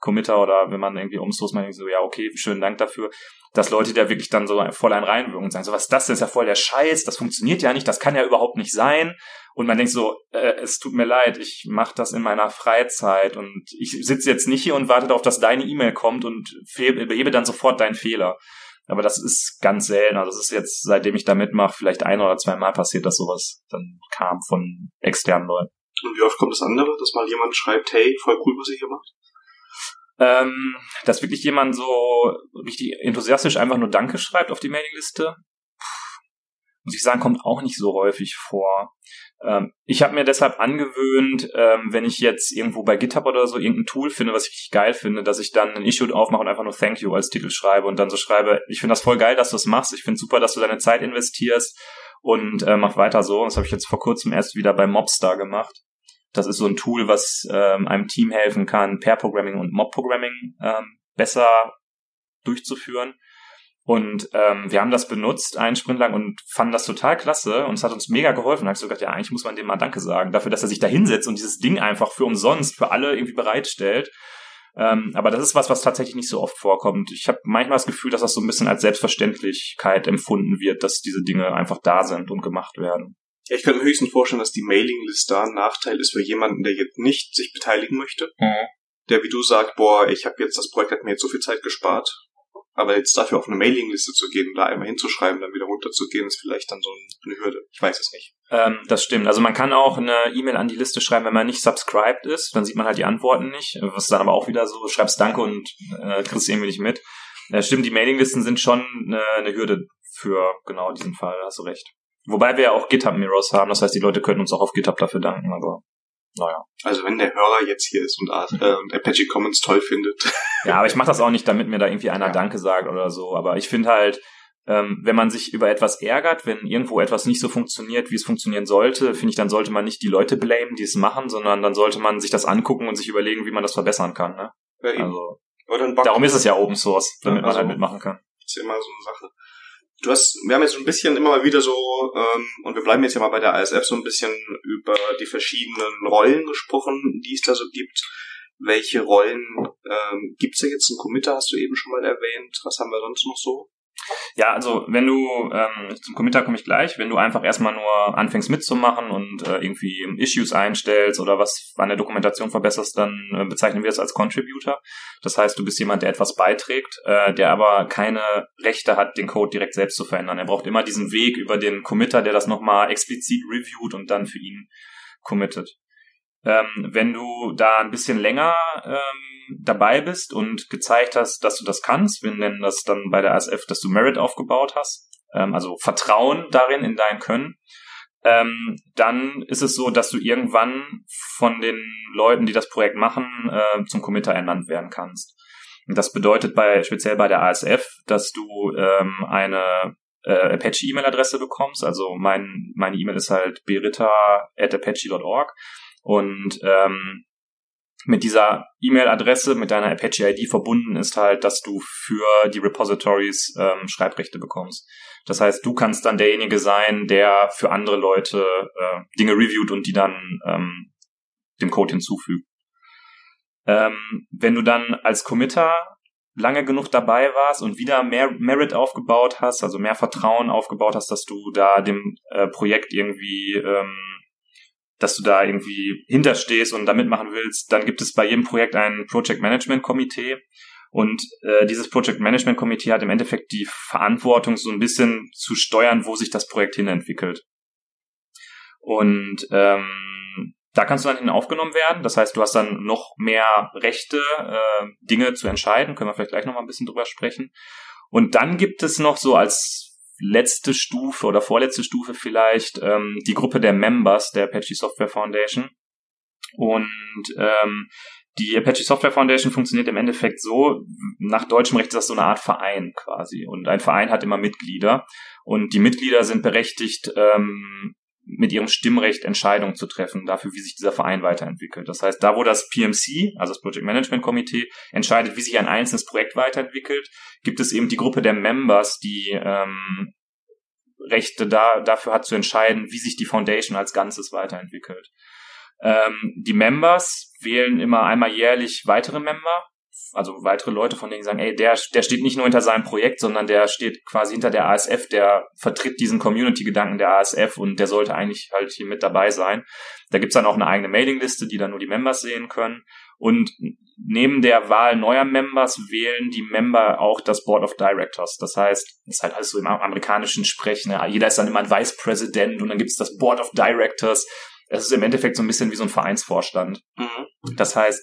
Committer oder wenn man irgendwie Open Source man so, ja, okay, schönen Dank dafür, dass Leute da wirklich dann so voll ein reinwirken und sagen, so was ist das denn, ist ja voll der Scheiß, das funktioniert ja nicht, das kann ja überhaupt nicht sein. Und man denkt so, äh, es tut mir leid, ich mache das in meiner Freizeit und ich sitze jetzt nicht hier und warte darauf, dass deine E-Mail kommt und behebe dann sofort deinen Fehler. Aber das ist ganz selten. Also das ist jetzt, seitdem ich da mitmache, vielleicht ein oder zwei Mal passiert, dass sowas dann kam von externen Leuten. Und wie oft kommt das andere, dass mal jemand schreibt, hey, voll cool, was ihr hier macht? Ähm, dass wirklich jemand so richtig enthusiastisch einfach nur Danke schreibt auf die Mailingliste muss ich sagen, kommt auch nicht so häufig vor. Ähm, ich habe mir deshalb angewöhnt, ähm, wenn ich jetzt irgendwo bei GitHub oder so irgendein Tool finde, was ich richtig geil finde, dass ich dann ein Issue aufmache und einfach nur Thank you als Titel schreibe und dann so schreibe, ich finde das voll geil, dass du es machst, ich finde super, dass du deine Zeit investierst und äh, mach weiter so. Das habe ich jetzt vor kurzem erst wieder bei Mobstar gemacht. Das ist so ein Tool, was ähm, einem Team helfen kann, Pair-Programming und Mob-Programming ähm, besser durchzuführen. Und ähm, wir haben das benutzt einen Sprint lang und fanden das total klasse und es hat uns mega geholfen. Da habe ich so gedacht, ja, eigentlich muss man dem mal Danke sagen, dafür, dass er sich da hinsetzt und dieses Ding einfach für umsonst für alle irgendwie bereitstellt. Ähm, aber das ist was, was tatsächlich nicht so oft vorkommt. Ich habe manchmal das Gefühl, dass das so ein bisschen als Selbstverständlichkeit empfunden wird, dass diese Dinge einfach da sind und gemacht werden. Ja, ich könnte mir höchstens vorstellen, dass die Mailingliste ein Nachteil ist für jemanden, der jetzt nicht sich beteiligen möchte. Mhm. Der wie du sagst, boah, ich habe jetzt das Projekt hat mir jetzt so viel Zeit gespart aber jetzt dafür auf eine Mailingliste zu gehen da einmal hinzuschreiben, dann wieder runterzugehen, ist vielleicht dann so eine Hürde. Ich weiß es nicht. Ähm, das stimmt. Also man kann auch eine E-Mail an die Liste schreiben, wenn man nicht subscribed ist. Dann sieht man halt die Antworten nicht. Was dann aber auch wieder so, schreibst Danke und äh, kriegst irgendwie nicht mit. Äh, stimmt, die Mailinglisten sind schon eine, eine Hürde für genau diesen Fall, hast du recht. Wobei wir ja auch GitHub Mirrors haben, das heißt, die Leute können uns auch auf GitHub dafür danken, aber naja. Also wenn der Hörer jetzt hier ist und, äh, und Apache Commons toll findet. Ja, aber ich mache das auch nicht, damit mir da irgendwie einer ja. Danke sagt oder so. Aber ich finde halt, ähm, wenn man sich über etwas ärgert, wenn irgendwo etwas nicht so funktioniert, wie es funktionieren sollte, finde ich, dann sollte man nicht die Leute blamen, die es machen, sondern dann sollte man sich das angucken und sich überlegen, wie man das verbessern kann. Ne? Ja, also, darum ist es ja Open Source, damit ja, also, man halt mitmachen kann. Ist immer so eine Sache du hast, wir haben jetzt so ein bisschen immer mal wieder so, ähm, und wir bleiben jetzt ja mal bei der ASF so ein bisschen über die verschiedenen Rollen gesprochen, die es da so gibt. Welche Rollen ähm, gibt es da jetzt? Ein Committer hast du eben schon mal erwähnt. Was haben wir sonst noch so? Ja, also wenn du, ähm, zum Committer komme ich gleich, wenn du einfach erstmal nur anfängst mitzumachen und äh, irgendwie Issues einstellst oder was an der Dokumentation verbesserst, dann äh, bezeichnen wir es als Contributor. Das heißt, du bist jemand, der etwas beiträgt, äh, der aber keine Rechte hat, den Code direkt selbst zu verändern. Er braucht immer diesen Weg über den Committer, der das nochmal explizit reviewt und dann für ihn committet. Ähm, wenn du da ein bisschen länger ähm, dabei bist und gezeigt hast, dass du das kannst, wir nennen das dann bei der ASF, dass du Merit aufgebaut hast, ähm, also Vertrauen darin in dein Können, ähm, dann ist es so, dass du irgendwann von den Leuten, die das Projekt machen, äh, zum Committer ernannt werden kannst. Und das bedeutet bei speziell bei der ASF, dass du ähm, eine äh, Apache-E-Mail-Adresse bekommst. Also mein, meine E-Mail ist halt berita at apache.org und ähm, mit dieser E-Mail-Adresse, mit deiner Apache-ID verbunden ist halt, dass du für die Repositories ähm, Schreibrechte bekommst. Das heißt, du kannst dann derjenige sein, der für andere Leute äh, Dinge reviewt und die dann ähm, dem Code hinzufügt. Ähm, wenn du dann als Committer lange genug dabei warst und wieder mehr Merit aufgebaut hast, also mehr Vertrauen aufgebaut hast, dass du da dem äh, Projekt irgendwie ähm, dass du da irgendwie hinterstehst und da mitmachen willst, dann gibt es bei jedem Projekt ein Project Management Komitee. Und äh, dieses Project Management Komitee hat im Endeffekt die Verantwortung, so ein bisschen zu steuern, wo sich das Projekt hinentwickelt. Und ähm, da kannst du dann hin aufgenommen werden. Das heißt, du hast dann noch mehr Rechte, äh, Dinge zu entscheiden. Können wir vielleicht gleich noch mal ein bisschen drüber sprechen. Und dann gibt es noch so als letzte Stufe oder vorletzte Stufe vielleicht ähm, die Gruppe der Members der Apache Software Foundation. Und ähm, die Apache Software Foundation funktioniert im Endeffekt so, nach deutschem Recht ist das so eine Art Verein quasi. Und ein Verein hat immer Mitglieder. Und die Mitglieder sind berechtigt, ähm, mit ihrem Stimmrecht Entscheidungen zu treffen dafür, wie sich dieser Verein weiterentwickelt. Das heißt, da wo das PMC, also das Project Management Komitee, entscheidet, wie sich ein einzelnes Projekt weiterentwickelt, gibt es eben die Gruppe der Members, die ähm, Rechte da, dafür hat zu entscheiden, wie sich die Foundation als Ganzes weiterentwickelt. Ähm, die Members wählen immer einmal jährlich weitere Member, also weitere Leute, von denen sagen, ey, der, der steht nicht nur hinter seinem Projekt, sondern der steht quasi hinter der ASF, der vertritt diesen Community-Gedanken der ASF und der sollte eigentlich halt hier mit dabei sein. Da gibt's dann auch eine eigene Mailingliste, die dann nur die Members sehen können. Und neben der Wahl neuer Members wählen die Member auch das Board of Directors. Das heißt, das ist halt alles so im amerikanischen Sprech. Ne? Jeder ist dann immer ein Vice President und dann gibt's das Board of Directors. Es ist im Endeffekt so ein bisschen wie so ein Vereinsvorstand. Mhm. Das heißt,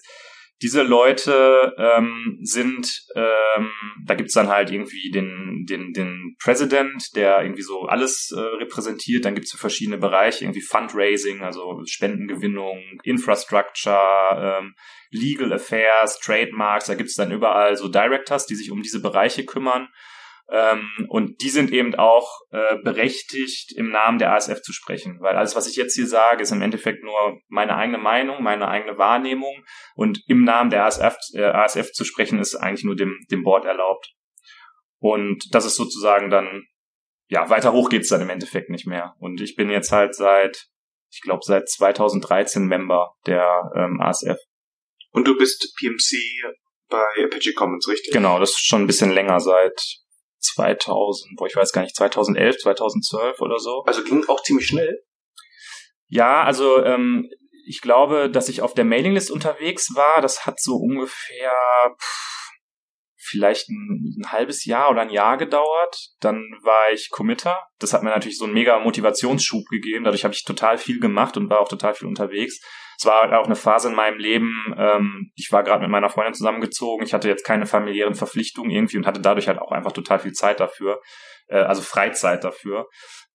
diese Leute ähm, sind, ähm, da gibt's dann halt irgendwie den, den, den President, der irgendwie so alles äh, repräsentiert. Dann gibt's so verschiedene Bereiche, irgendwie Fundraising, also Spendengewinnung, Infrastructure, ähm, Legal Affairs, Trademarks. Da gibt's dann überall so Directors, die sich um diese Bereiche kümmern. Ähm, und die sind eben auch äh, berechtigt, im Namen der ASF zu sprechen. Weil alles, was ich jetzt hier sage, ist im Endeffekt nur meine eigene Meinung, meine eigene Wahrnehmung. Und im Namen der ASF, äh, ASF zu sprechen, ist eigentlich nur dem, dem Board erlaubt. Und das ist sozusagen dann, ja, weiter hoch geht's dann im Endeffekt nicht mehr. Und ich bin jetzt halt seit, ich glaube, seit 2013 Member der ähm, ASF. Und du bist PMC bei Apache Commons, richtig? Genau, das ist schon ein bisschen länger, seit 2000, boah, ich weiß gar nicht, 2011, 2012 oder so. Also ging auch ziemlich schnell. Ja, also ähm, ich glaube, dass ich auf der Mailinglist unterwegs war. Das hat so ungefähr pff, vielleicht ein, ein, halbes Jahr oder ein Jahr gedauert. Dann war ich Committer. Das hat mir natürlich so einen mega Motivationsschub gegeben. Dadurch habe ich total viel gemacht und war auch total viel unterwegs es war auch eine Phase in meinem Leben, ähm, ich war gerade mit meiner Freundin zusammengezogen, ich hatte jetzt keine familiären Verpflichtungen irgendwie und hatte dadurch halt auch einfach total viel Zeit dafür, äh, also Freizeit dafür.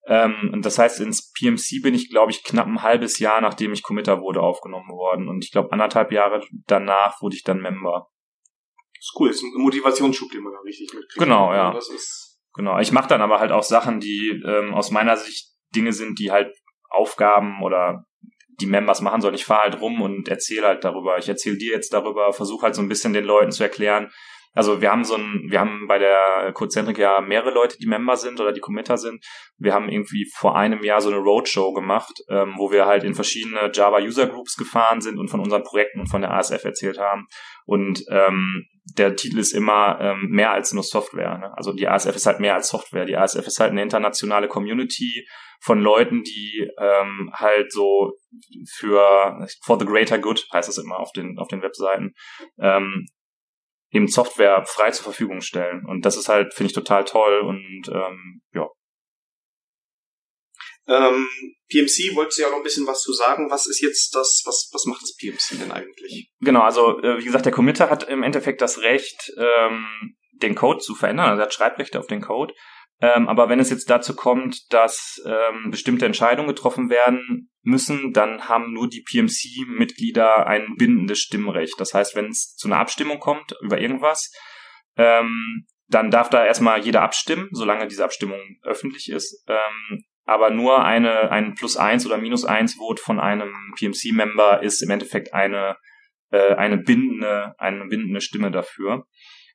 Ähm, und das heißt, ins PMC bin ich, glaube ich, knapp ein halbes Jahr, nachdem ich Committer wurde, aufgenommen worden. Und ich glaube, anderthalb Jahre danach wurde ich dann Member. Das ist cool, das ist ein Motivationsschub, den man da richtig mitkriegt. Genau, ja. Das ist genau. Ich mache dann aber halt auch Sachen, die ähm, aus meiner Sicht Dinge sind, die halt Aufgaben oder die Members machen sollen. Ich fahre halt rum und erzähle halt darüber. Ich erzähle dir jetzt darüber, versuche halt so ein bisschen den Leuten zu erklären. Also wir haben so ein, wir haben bei der Codecentric ja mehrere Leute, die Member sind oder die Committer sind. Wir haben irgendwie vor einem Jahr so eine Roadshow gemacht, ähm, wo wir halt in verschiedene Java User Groups gefahren sind und von unseren Projekten und von der ASF erzählt haben. Und ähm, der Titel ist immer ähm, mehr als nur Software. Ne? Also die ASF ist halt mehr als Software. Die ASF ist halt eine internationale Community von Leuten, die ähm, halt so für for the greater good heißt es immer auf den auf den Webseiten ähm, eben Software frei zur Verfügung stellen und das ist halt finde ich total toll und ähm, ja ähm, PMC wolltest du ja noch ein bisschen was zu sagen. Was ist jetzt das, was, was macht das PMC denn eigentlich? Genau, also äh, wie gesagt, der Committer hat im Endeffekt das Recht, ähm, den Code zu verändern, also er hat Schreibrechte auf den Code. Ähm, aber wenn es jetzt dazu kommt, dass ähm, bestimmte Entscheidungen getroffen werden müssen, dann haben nur die PMC-Mitglieder ein bindendes Stimmrecht. Das heißt, wenn es zu einer Abstimmung kommt über irgendwas, ähm, dann darf da erstmal jeder abstimmen, solange diese Abstimmung öffentlich ist. Ähm, aber nur eine, ein Plus eins oder Minus eins Vote von einem PMC-Member ist im Endeffekt eine, äh, eine bindende, eine bindende Stimme dafür.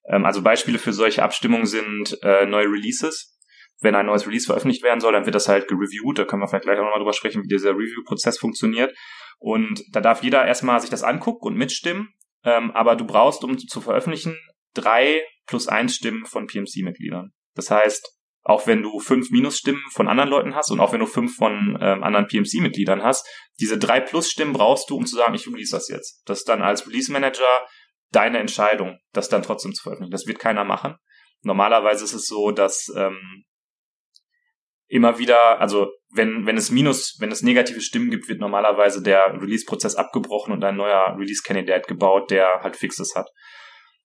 Ähm, also Beispiele für solche Abstimmungen sind äh, neue Releases. Wenn ein neues Release veröffentlicht werden soll, dann wird das halt gereviewt. Da können wir vielleicht gleich auch nochmal drüber sprechen, wie dieser Review-Prozess funktioniert. Und da darf jeder erstmal sich das angucken und mitstimmen. Ähm, aber du brauchst, um zu veröffentlichen, drei plus eins Stimmen von PMC-Mitgliedern. Das heißt, auch wenn du fünf Minusstimmen von anderen Leuten hast und auch wenn du fünf von ähm, anderen PMC-Mitgliedern hast, diese drei Plus-Stimmen brauchst du, um zu sagen, ich release das jetzt. Das ist dann als Release-Manager deine Entscheidung, das dann trotzdem zu veröffentlichen. Das wird keiner machen. Normalerweise ist es so, dass ähm, immer wieder, also wenn, wenn es Minus, wenn es negative Stimmen gibt, wird normalerweise der Release-Prozess abgebrochen und ein neuer Release-Candidate gebaut, der halt Fixes hat.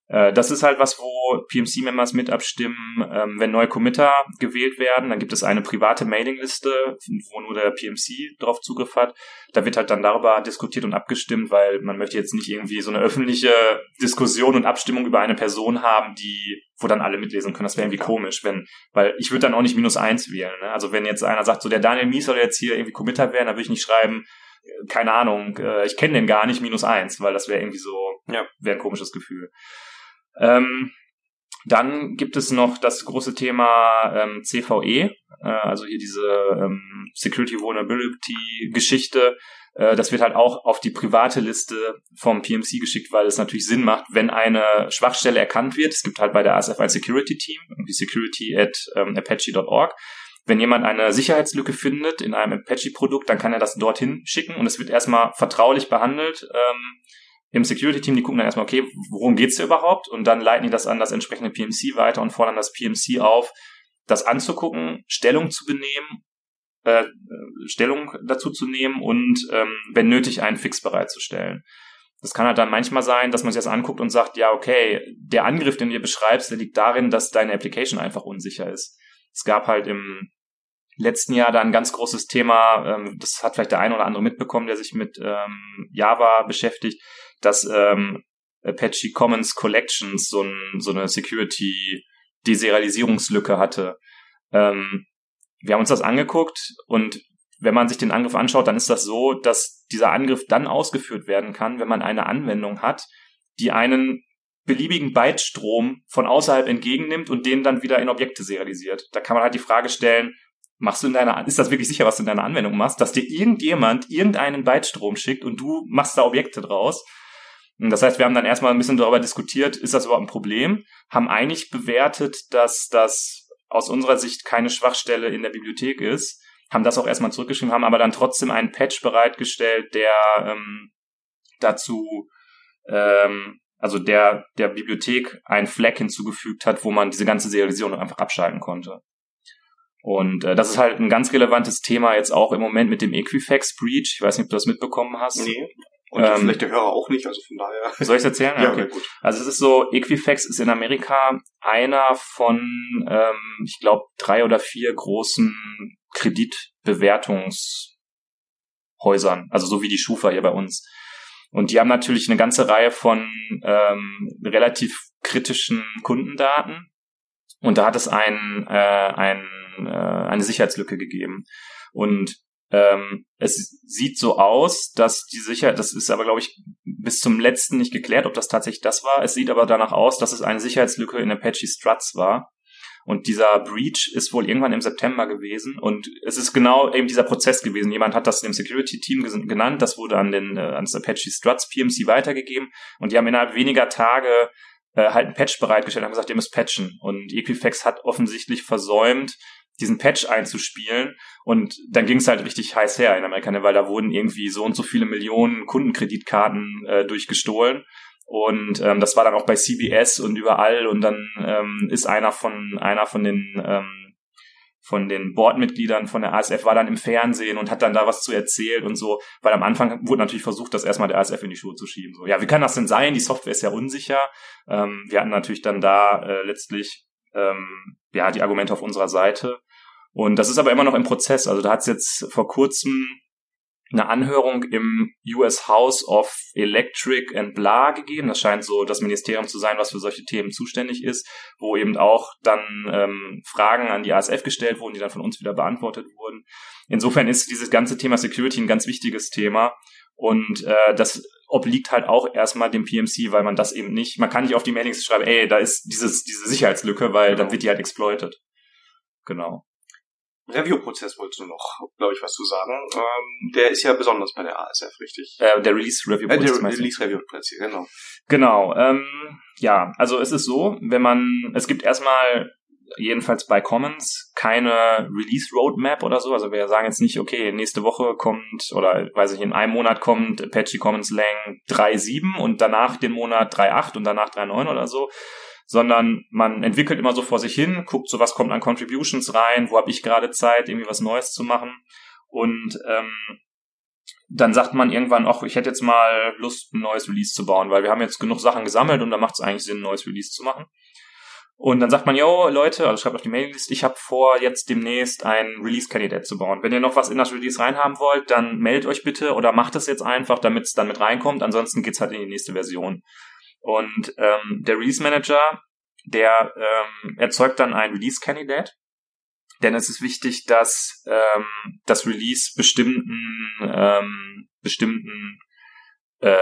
Äh, das ist halt was, wo PMC-Members mit abstimmen. Ähm, wenn neue Committer gewählt werden, dann gibt es eine private Mailingliste, wo nur der PMC drauf Zugriff hat. Da wird halt dann darüber diskutiert und abgestimmt, weil man möchte jetzt nicht irgendwie so eine öffentliche Diskussion und Abstimmung über eine Person haben, die, wo dann alle mitlesen können. Das wäre irgendwie komisch, wenn, weil ich würde dann auch nicht minus eins wählen. Ne? Also wenn jetzt einer sagt, so der Daniel Mies soll jetzt hier irgendwie Committer werden, dann würde ich nicht schreiben, äh, keine Ahnung, äh, ich kenne den gar nicht, minus eins, weil das wäre irgendwie so, ja, wäre ein komisches Gefühl. Ähm, dann gibt es noch das große Thema ähm, CVE, äh, also hier diese ähm, Security Vulnerability Geschichte. Äh, das wird halt auch auf die private Liste vom PMC geschickt, weil es natürlich Sinn macht, wenn eine Schwachstelle erkannt wird. Es gibt halt bei der ASF ein Security Team, die security at ähm, apache.org. Wenn jemand eine Sicherheitslücke findet in einem Apache-Produkt, dann kann er das dorthin schicken und es wird erstmal vertraulich behandelt. Ähm, im Security-Team, die gucken dann erstmal, okay, worum geht's hier überhaupt? Und dann leiten die das an das entsprechende PMC weiter und fordern das PMC auf, das anzugucken, Stellung zu benehmen, äh, Stellung dazu zu nehmen und ähm, wenn nötig einen Fix bereitzustellen. Das kann halt dann manchmal sein, dass man sich das anguckt und sagt, ja, okay, der Angriff, den du beschreibst, der liegt darin, dass deine Application einfach unsicher ist. Es gab halt im letzten Jahr da ein ganz großes Thema, ähm, das hat vielleicht der eine oder andere mitbekommen, der sich mit ähm, Java beschäftigt, dass ähm, Apache Commons Collections so, ein, so eine Security-Deserialisierungslücke hatte. Ähm, wir haben uns das angeguckt und wenn man sich den Angriff anschaut, dann ist das so, dass dieser Angriff dann ausgeführt werden kann, wenn man eine Anwendung hat, die einen beliebigen Byte-Strom von außerhalb entgegennimmt und den dann wieder in Objekte serialisiert. Da kann man halt die Frage stellen, machst du in deiner, ist das wirklich sicher, was du in deiner Anwendung machst, dass dir irgendjemand irgendeinen Byte-Strom schickt und du machst da Objekte draus? Das heißt, wir haben dann erstmal ein bisschen darüber diskutiert, ist das überhaupt ein Problem? Haben eigentlich bewertet, dass das aus unserer Sicht keine Schwachstelle in der Bibliothek ist, haben das auch erstmal zurückgeschrieben, haben aber dann trotzdem einen Patch bereitgestellt, der ähm, dazu, ähm, also der der Bibliothek einen Flag hinzugefügt hat, wo man diese ganze Serialisierung einfach abschalten konnte. Und äh, das ist halt ein ganz relevantes Thema jetzt auch im Moment mit dem Equifax Breach. Ich weiß nicht, ob du das mitbekommen hast. Nee. Und ähm, vielleicht der Hörer auch nicht, also von daher. Soll ich es erzählen? ja, okay. gut. Also es ist so, Equifax ist in Amerika einer von, ähm, ich glaube, drei oder vier großen Kreditbewertungshäusern, also so wie die Schufa hier bei uns. Und die haben natürlich eine ganze Reihe von ähm, relativ kritischen Kundendaten. Und da hat es ein, äh, ein, äh, eine Sicherheitslücke gegeben. Und ähm, es sieht so aus, dass die Sicherheit, das ist aber, glaube ich, bis zum letzten nicht geklärt, ob das tatsächlich das war. Es sieht aber danach aus, dass es eine Sicherheitslücke in Apache Struts war. Und dieser Breach ist wohl irgendwann im September gewesen. Und es ist genau eben dieser Prozess gewesen. Jemand hat das dem Security-Team genannt. Das wurde an den, äh, an das Apache Struts PMC weitergegeben. Und die haben innerhalb weniger Tage äh, halt ein Patch bereitgestellt und haben gesagt, ihr müsst patchen. Und Equifax hat offensichtlich versäumt, diesen Patch einzuspielen. Und dann ging es halt richtig heiß her in Amerika, ne, weil da wurden irgendwie so und so viele Millionen Kundenkreditkarten äh, durchgestohlen. Und ähm, das war dann auch bei CBS und überall. Und dann ähm, ist einer von einer von den ähm, von den Boardmitgliedern von der ASF war dann im Fernsehen und hat dann da was zu erzählt und so, weil am Anfang wurde natürlich versucht, das erstmal der ASF in die Schuhe zu schieben. So, ja, wie kann das denn sein? Die Software ist ja unsicher. Ähm, wir hatten natürlich dann da äh, letztlich ähm, ja die Argumente auf unserer Seite. Und das ist aber immer noch im Prozess. Also da hat es jetzt vor kurzem eine Anhörung im US House of Electric and Blah gegeben. Das scheint so das Ministerium zu sein, was für solche Themen zuständig ist, wo eben auch dann ähm, Fragen an die ASF gestellt wurden, die dann von uns wieder beantwortet wurden. Insofern ist dieses ganze Thema Security ein ganz wichtiges Thema. Und äh, das obliegt halt auch erstmal dem PMC, weil man das eben nicht, man kann nicht auf die Mailings schreiben, ey, da ist dieses, diese Sicherheitslücke, weil genau. dann wird die halt exploited. Genau. Review-Prozess wolltest du noch, glaube ich, was zu sagen. Ähm, der ist ja besonders bei der ASF, richtig? Äh, der Release-Review-Prozess. Äh, der Release-Review-Prozess, genau. Genau. Ähm, ja, also es ist so, wenn man, es gibt erstmal jedenfalls bei Commons keine Release Roadmap oder so. Also wir sagen jetzt nicht, okay, nächste Woche kommt oder weiß ich, in einem Monat kommt Apache Commons Lang 3.7 und danach den Monat 3.8 und danach 3.9 oder so. Sondern man entwickelt immer so vor sich hin, guckt so, was kommt an Contributions rein, wo habe ich gerade Zeit, irgendwie was Neues zu machen. Und ähm, dann sagt man irgendwann, ach, ich hätte jetzt mal Lust, ein neues Release zu bauen, weil wir haben jetzt genug Sachen gesammelt und da macht es eigentlich Sinn, ein neues Release zu machen. Und dann sagt man, yo, Leute, also schreibt auf die Mailinglist, ich habe vor, jetzt demnächst ein Release-Kandidat zu bauen. Wenn ihr noch was in das Release reinhaben wollt, dann meldet euch bitte oder macht es jetzt einfach, damit es dann mit reinkommt. Ansonsten geht's halt in die nächste Version. Und ähm, der Release-Manager, der ähm, erzeugt dann ein Release-Kandidat. Denn es ist wichtig, dass ähm, das Release bestimmten, ähm, bestimmten, äh,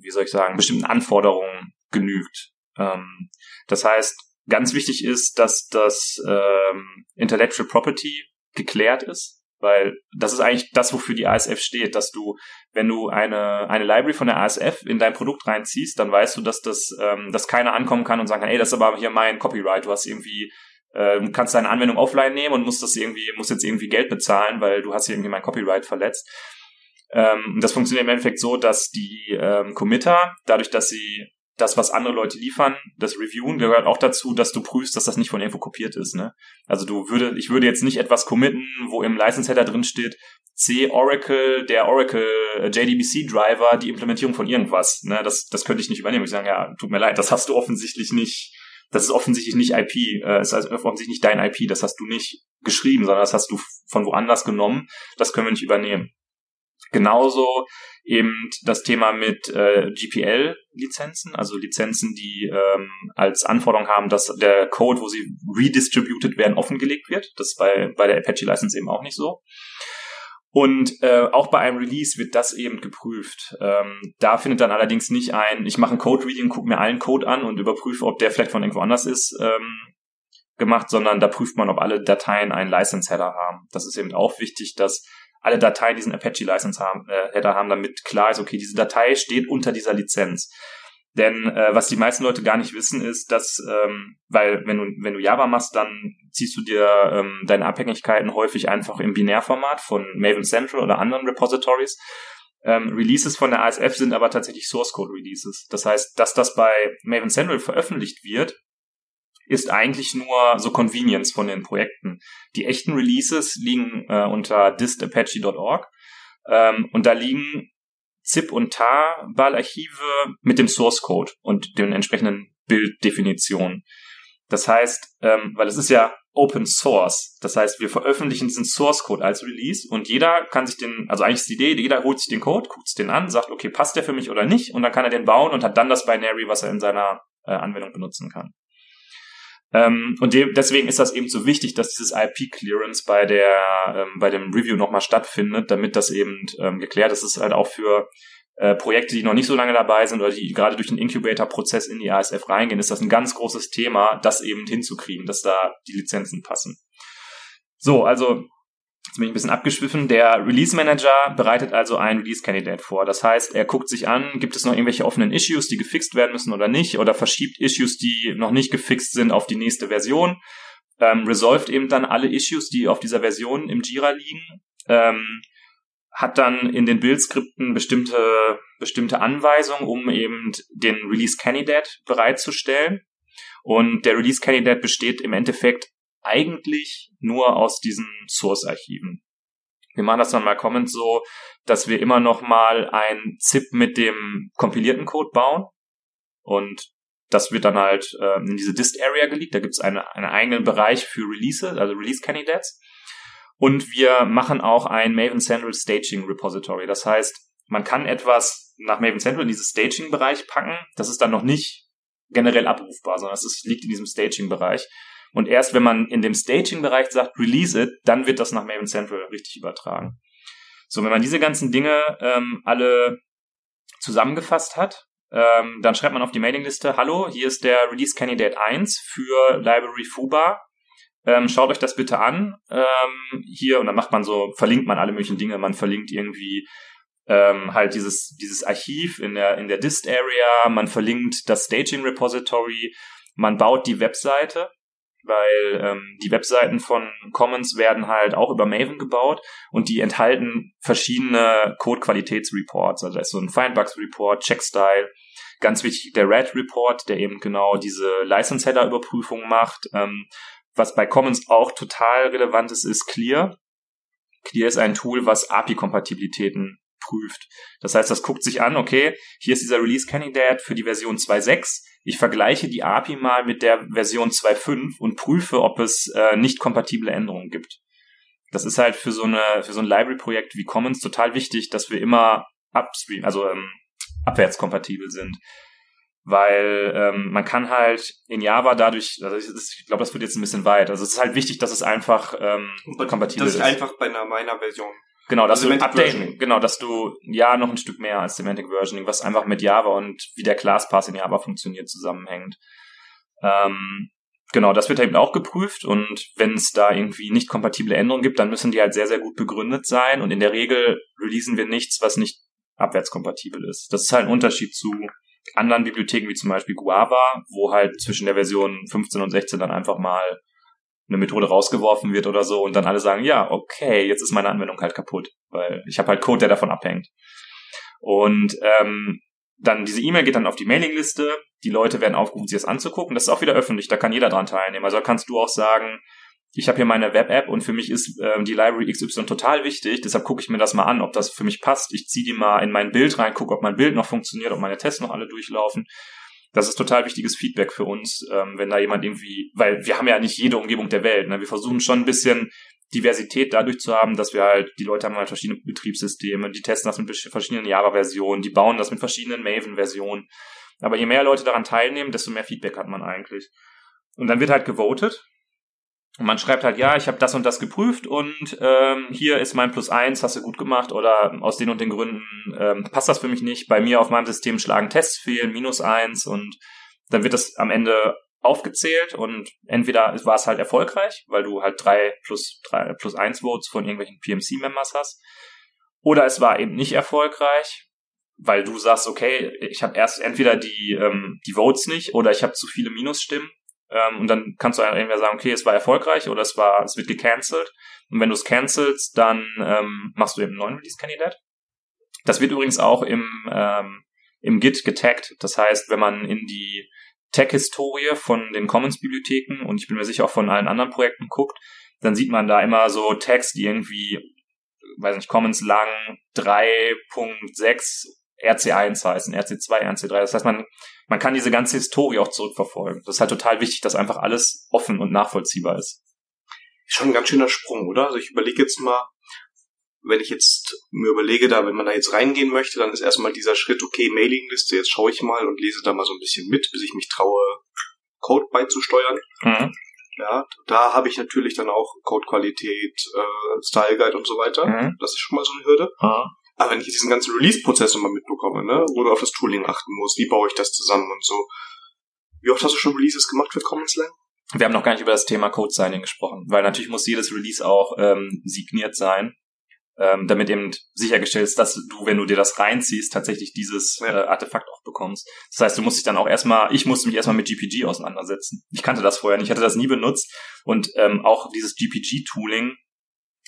wie soll ich sagen, bestimmten Anforderungen genügt. Ähm, das heißt, Ganz wichtig ist, dass das ähm, Intellectual Property geklärt ist, weil das ist eigentlich das, wofür die ASF steht, dass du, wenn du eine, eine Library von der ASF in dein Produkt reinziehst, dann weißt du, dass das, ähm, dass keiner ankommen kann und sagen kann, ey, das ist aber hier mein Copyright, du hast irgendwie äh, kannst deine Anwendung offline nehmen und musst das irgendwie, musst jetzt irgendwie Geld bezahlen, weil du hast hier irgendwie mein Copyright verletzt. Ähm, das funktioniert im Endeffekt so, dass die ähm, Committer, dadurch, dass sie das, was andere Leute liefern, das Reviewen gehört auch dazu, dass du prüfst, dass das nicht von irgendwo kopiert ist. Ne? Also du würde, ich würde jetzt nicht etwas committen, wo im License Header drin steht, C Oracle, der Oracle äh, JDBC Driver, die Implementierung von irgendwas. Ne? Das, das könnte ich nicht übernehmen. Ich sagen, ja, tut mir leid, das hast du offensichtlich nicht. Das ist offensichtlich nicht IP. Äh, ist offensichtlich nicht dein IP. Das hast du nicht geschrieben, sondern das hast du von woanders genommen. Das können wir nicht übernehmen. Genauso eben das Thema mit äh, GPL-Lizenzen, also Lizenzen, die ähm, als Anforderung haben, dass der Code, wo sie redistributed werden, offengelegt wird. Das ist bei, bei der Apache-License eben auch nicht so. Und äh, auch bei einem Release wird das eben geprüft. Ähm, da findet dann allerdings nicht ein, ich mache ein Code-Reading, gucke mir allen Code an und überprüfe, ob der vielleicht von irgendwo anders ist, ähm, gemacht, sondern da prüft man, ob alle Dateien einen License-Header haben. Das ist eben auch wichtig, dass alle Dateien diesen Apache License haben, äh, Header haben, damit klar ist, okay, diese Datei steht unter dieser Lizenz. Denn äh, was die meisten Leute gar nicht wissen, ist, dass, ähm, weil wenn du, wenn du Java machst, dann ziehst du dir ähm, deine Abhängigkeiten häufig einfach im Binärformat von Maven Central oder anderen Repositories. Ähm, Releases von der ASF sind aber tatsächlich Source Code Releases. Das heißt, dass das bei Maven Central veröffentlicht wird, ist eigentlich nur so Convenience von den Projekten. Die echten Releases liegen äh, unter distapache.org ähm, und da liegen ZIP und TAR-Ballarchive mit dem Source Code und den entsprechenden Bilddefinitionen. Das heißt, ähm, weil es ist ja Open Source, das heißt, wir veröffentlichen diesen Source Code als Release und jeder kann sich den, also eigentlich ist die Idee, jeder holt sich den Code, guckt sich den an, sagt, okay, passt der für mich oder nicht und dann kann er den bauen und hat dann das Binary, was er in seiner äh, Anwendung benutzen kann. Ähm, und de deswegen ist das eben so wichtig, dass dieses IP-Clearance bei der ähm, bei dem Review nochmal stattfindet, damit das eben ähm, geklärt ist. Das ist halt auch für äh, Projekte, die noch nicht so lange dabei sind oder die gerade durch den Incubator-Prozess in die ASF reingehen, ist das ein ganz großes Thema, das eben hinzukriegen, dass da die Lizenzen passen. So, also Jetzt bin ich ein bisschen abgeschwiffen. Der Release Manager bereitet also ein Release Candidate vor. Das heißt, er guckt sich an, gibt es noch irgendwelche offenen Issues, die gefixt werden müssen oder nicht, oder verschiebt Issues, die noch nicht gefixt sind, auf die nächste Version. Ähm, resolved eben dann alle Issues, die auf dieser Version im Jira liegen. Ähm, hat dann in den Bildskripten bestimmte, bestimmte Anweisungen, um eben den Release Candidate bereitzustellen. Und der Release Candidate besteht im Endeffekt eigentlich nur aus diesen Source-Archiven. Wir machen das dann mal Comment so, dass wir immer noch mal ein ZIP mit dem kompilierten Code bauen und das wird dann halt äh, in diese Dist-Area gelegt. Da gibt es eine, einen eigenen Bereich für Release, also Release-Candidates. Und wir machen auch ein Maven Central Staging Repository. Das heißt, man kann etwas nach Maven Central in dieses Staging-Bereich packen. Das ist dann noch nicht generell abrufbar, sondern es liegt in diesem Staging-Bereich. Und erst wenn man in dem Staging-Bereich sagt, release it, dann wird das nach Maven Central richtig übertragen. So, wenn man diese ganzen Dinge ähm, alle zusammengefasst hat, ähm, dann schreibt man auf die Mailingliste, hallo, hier ist der Release Candidate 1 für Library Fuba. Ähm, schaut euch das bitte an. Ähm, hier, und dann macht man so, verlinkt man alle möglichen Dinge. Man verlinkt irgendwie ähm, halt dieses, dieses Archiv in der, in der Dist-Area, man verlinkt das Staging Repository, man baut die Webseite weil ähm, die Webseiten von Commons werden halt auch über Maven gebaut und die enthalten verschiedene Code-Qualitätsreports. Also da ist so ein Findbugs-Report, Checkstyle, ganz wichtig der Red-Report, der eben genau diese License-Header-Überprüfung macht. Ähm, was bei Commons auch total relevant ist, ist Clear. Clear ist ein Tool, was API-Kompatibilitäten prüft. Das heißt, das guckt sich an, okay, hier ist dieser Release Candidate für die Version 2.6. Ich vergleiche die API mal mit der Version 2.5 und prüfe, ob es äh, nicht kompatible Änderungen gibt. Das ist halt für so eine für so ein Library-Projekt wie Commons total wichtig, dass wir immer upstream, also ähm, abwärtskompatibel sind weil ähm, man kann halt in Java dadurch, also ich, ich glaube, das wird jetzt ein bisschen weit. Also es ist halt wichtig, dass es einfach ähm, kompatibel das ist. Das ist einfach bei einer meiner Version. Genau, dass also du updaten, genau, dass du ja noch ein Stück mehr als Semantic Versioning, was einfach mit Java und wie der Class Pass in Java funktioniert, zusammenhängt. Ähm, genau, das wird eben auch geprüft und wenn es da irgendwie nicht kompatible Änderungen gibt, dann müssen die halt sehr, sehr gut begründet sein und in der Regel releasen wir nichts, was nicht abwärtskompatibel ist. Das ist halt ein Unterschied zu anderen Bibliotheken wie zum Beispiel Guava, wo halt zwischen der Version 15 und 16 dann einfach mal eine Methode rausgeworfen wird oder so und dann alle sagen, ja, okay, jetzt ist meine Anwendung halt kaputt, weil ich habe halt Code, der davon abhängt. Und ähm, dann diese E-Mail geht dann auf die Mailingliste, die Leute werden aufgerufen, sich das anzugucken. Das ist auch wieder öffentlich, da kann jeder dran teilnehmen. Also kannst du auch sagen, ich habe hier meine Web-App und für mich ist äh, die Library XY total wichtig, deshalb gucke ich mir das mal an, ob das für mich passt. Ich ziehe die mal in mein Bild rein, gucke, ob mein Bild noch funktioniert, ob meine Tests noch alle durchlaufen. Das ist total wichtiges Feedback für uns, ähm, wenn da jemand irgendwie, weil wir haben ja nicht jede Umgebung der Welt. Ne? Wir versuchen schon ein bisschen Diversität dadurch zu haben, dass wir halt, die Leute haben halt verschiedene Betriebssysteme, die testen das mit verschiedenen Java-Versionen, die bauen das mit verschiedenen Maven-Versionen. Aber je mehr Leute daran teilnehmen, desto mehr Feedback hat man eigentlich. Und dann wird halt gewotet und man schreibt halt, ja, ich habe das und das geprüft und ähm, hier ist mein Plus eins, hast du gut gemacht oder aus den und den Gründen ähm, passt das für mich nicht. Bei mir auf meinem System schlagen Tests fehlen, minus eins und dann wird das am Ende aufgezählt und entweder war es halt erfolgreich, weil du halt drei plus drei plus eins Votes von irgendwelchen PMC-Members hast, oder es war eben nicht erfolgreich, weil du sagst, okay, ich habe erst entweder die ähm, die Votes nicht oder ich habe zu viele Minusstimmen ähm, und dann kannst du entweder sagen, okay, es war erfolgreich oder es war, es wird gecancelt. Und wenn du es cancelst, dann ähm, machst du eben einen neuen Release-Kandidat. Das wird übrigens auch im, ähm, im Git getaggt. Das heißt, wenn man in die Tag-Historie von den Commons-Bibliotheken und ich bin mir sicher auch von allen anderen Projekten guckt, dann sieht man da immer so Tags, die irgendwie, weiß nicht, Commons lang 3.6 RC1 heißen, RC2, RC3. Das heißt, man, man kann diese ganze Historie auch zurückverfolgen. Das ist halt total wichtig, dass einfach alles offen und nachvollziehbar ist. Schon ein ganz schöner Sprung, oder? Also ich überlege jetzt mal, wenn ich jetzt mir überlege, da, wenn man da jetzt reingehen möchte, dann ist erstmal dieser Schritt, okay, Mailingliste, jetzt schaue ich mal und lese da mal so ein bisschen mit, bis ich mich traue, Code beizusteuern. Mhm. Ja, da habe ich natürlich dann auch Codequalität, äh, Style Guide und so weiter. Mhm. Das ist schon mal so eine Hürde. Mhm. Aber wenn ich diesen ganzen Release-Prozess nochmal mitbekomme, ne, wo du auf das Tooling achten musst, wie baue ich das zusammen und so. Wie oft hast du schon Releases gemacht für Common Slang? Wir haben noch gar nicht über das Thema Code Signing gesprochen, weil natürlich muss jedes Release auch ähm, signiert sein, ähm, damit eben sichergestellt ist, dass du, wenn du dir das reinziehst, tatsächlich dieses ja. äh, Artefakt auch bekommst. Das heißt, du musst dich dann auch erstmal, ich musste mich erstmal mit GPG auseinandersetzen. Ich kannte das vorher nicht, ich hatte das nie benutzt und ähm, auch dieses GPG-Tooling,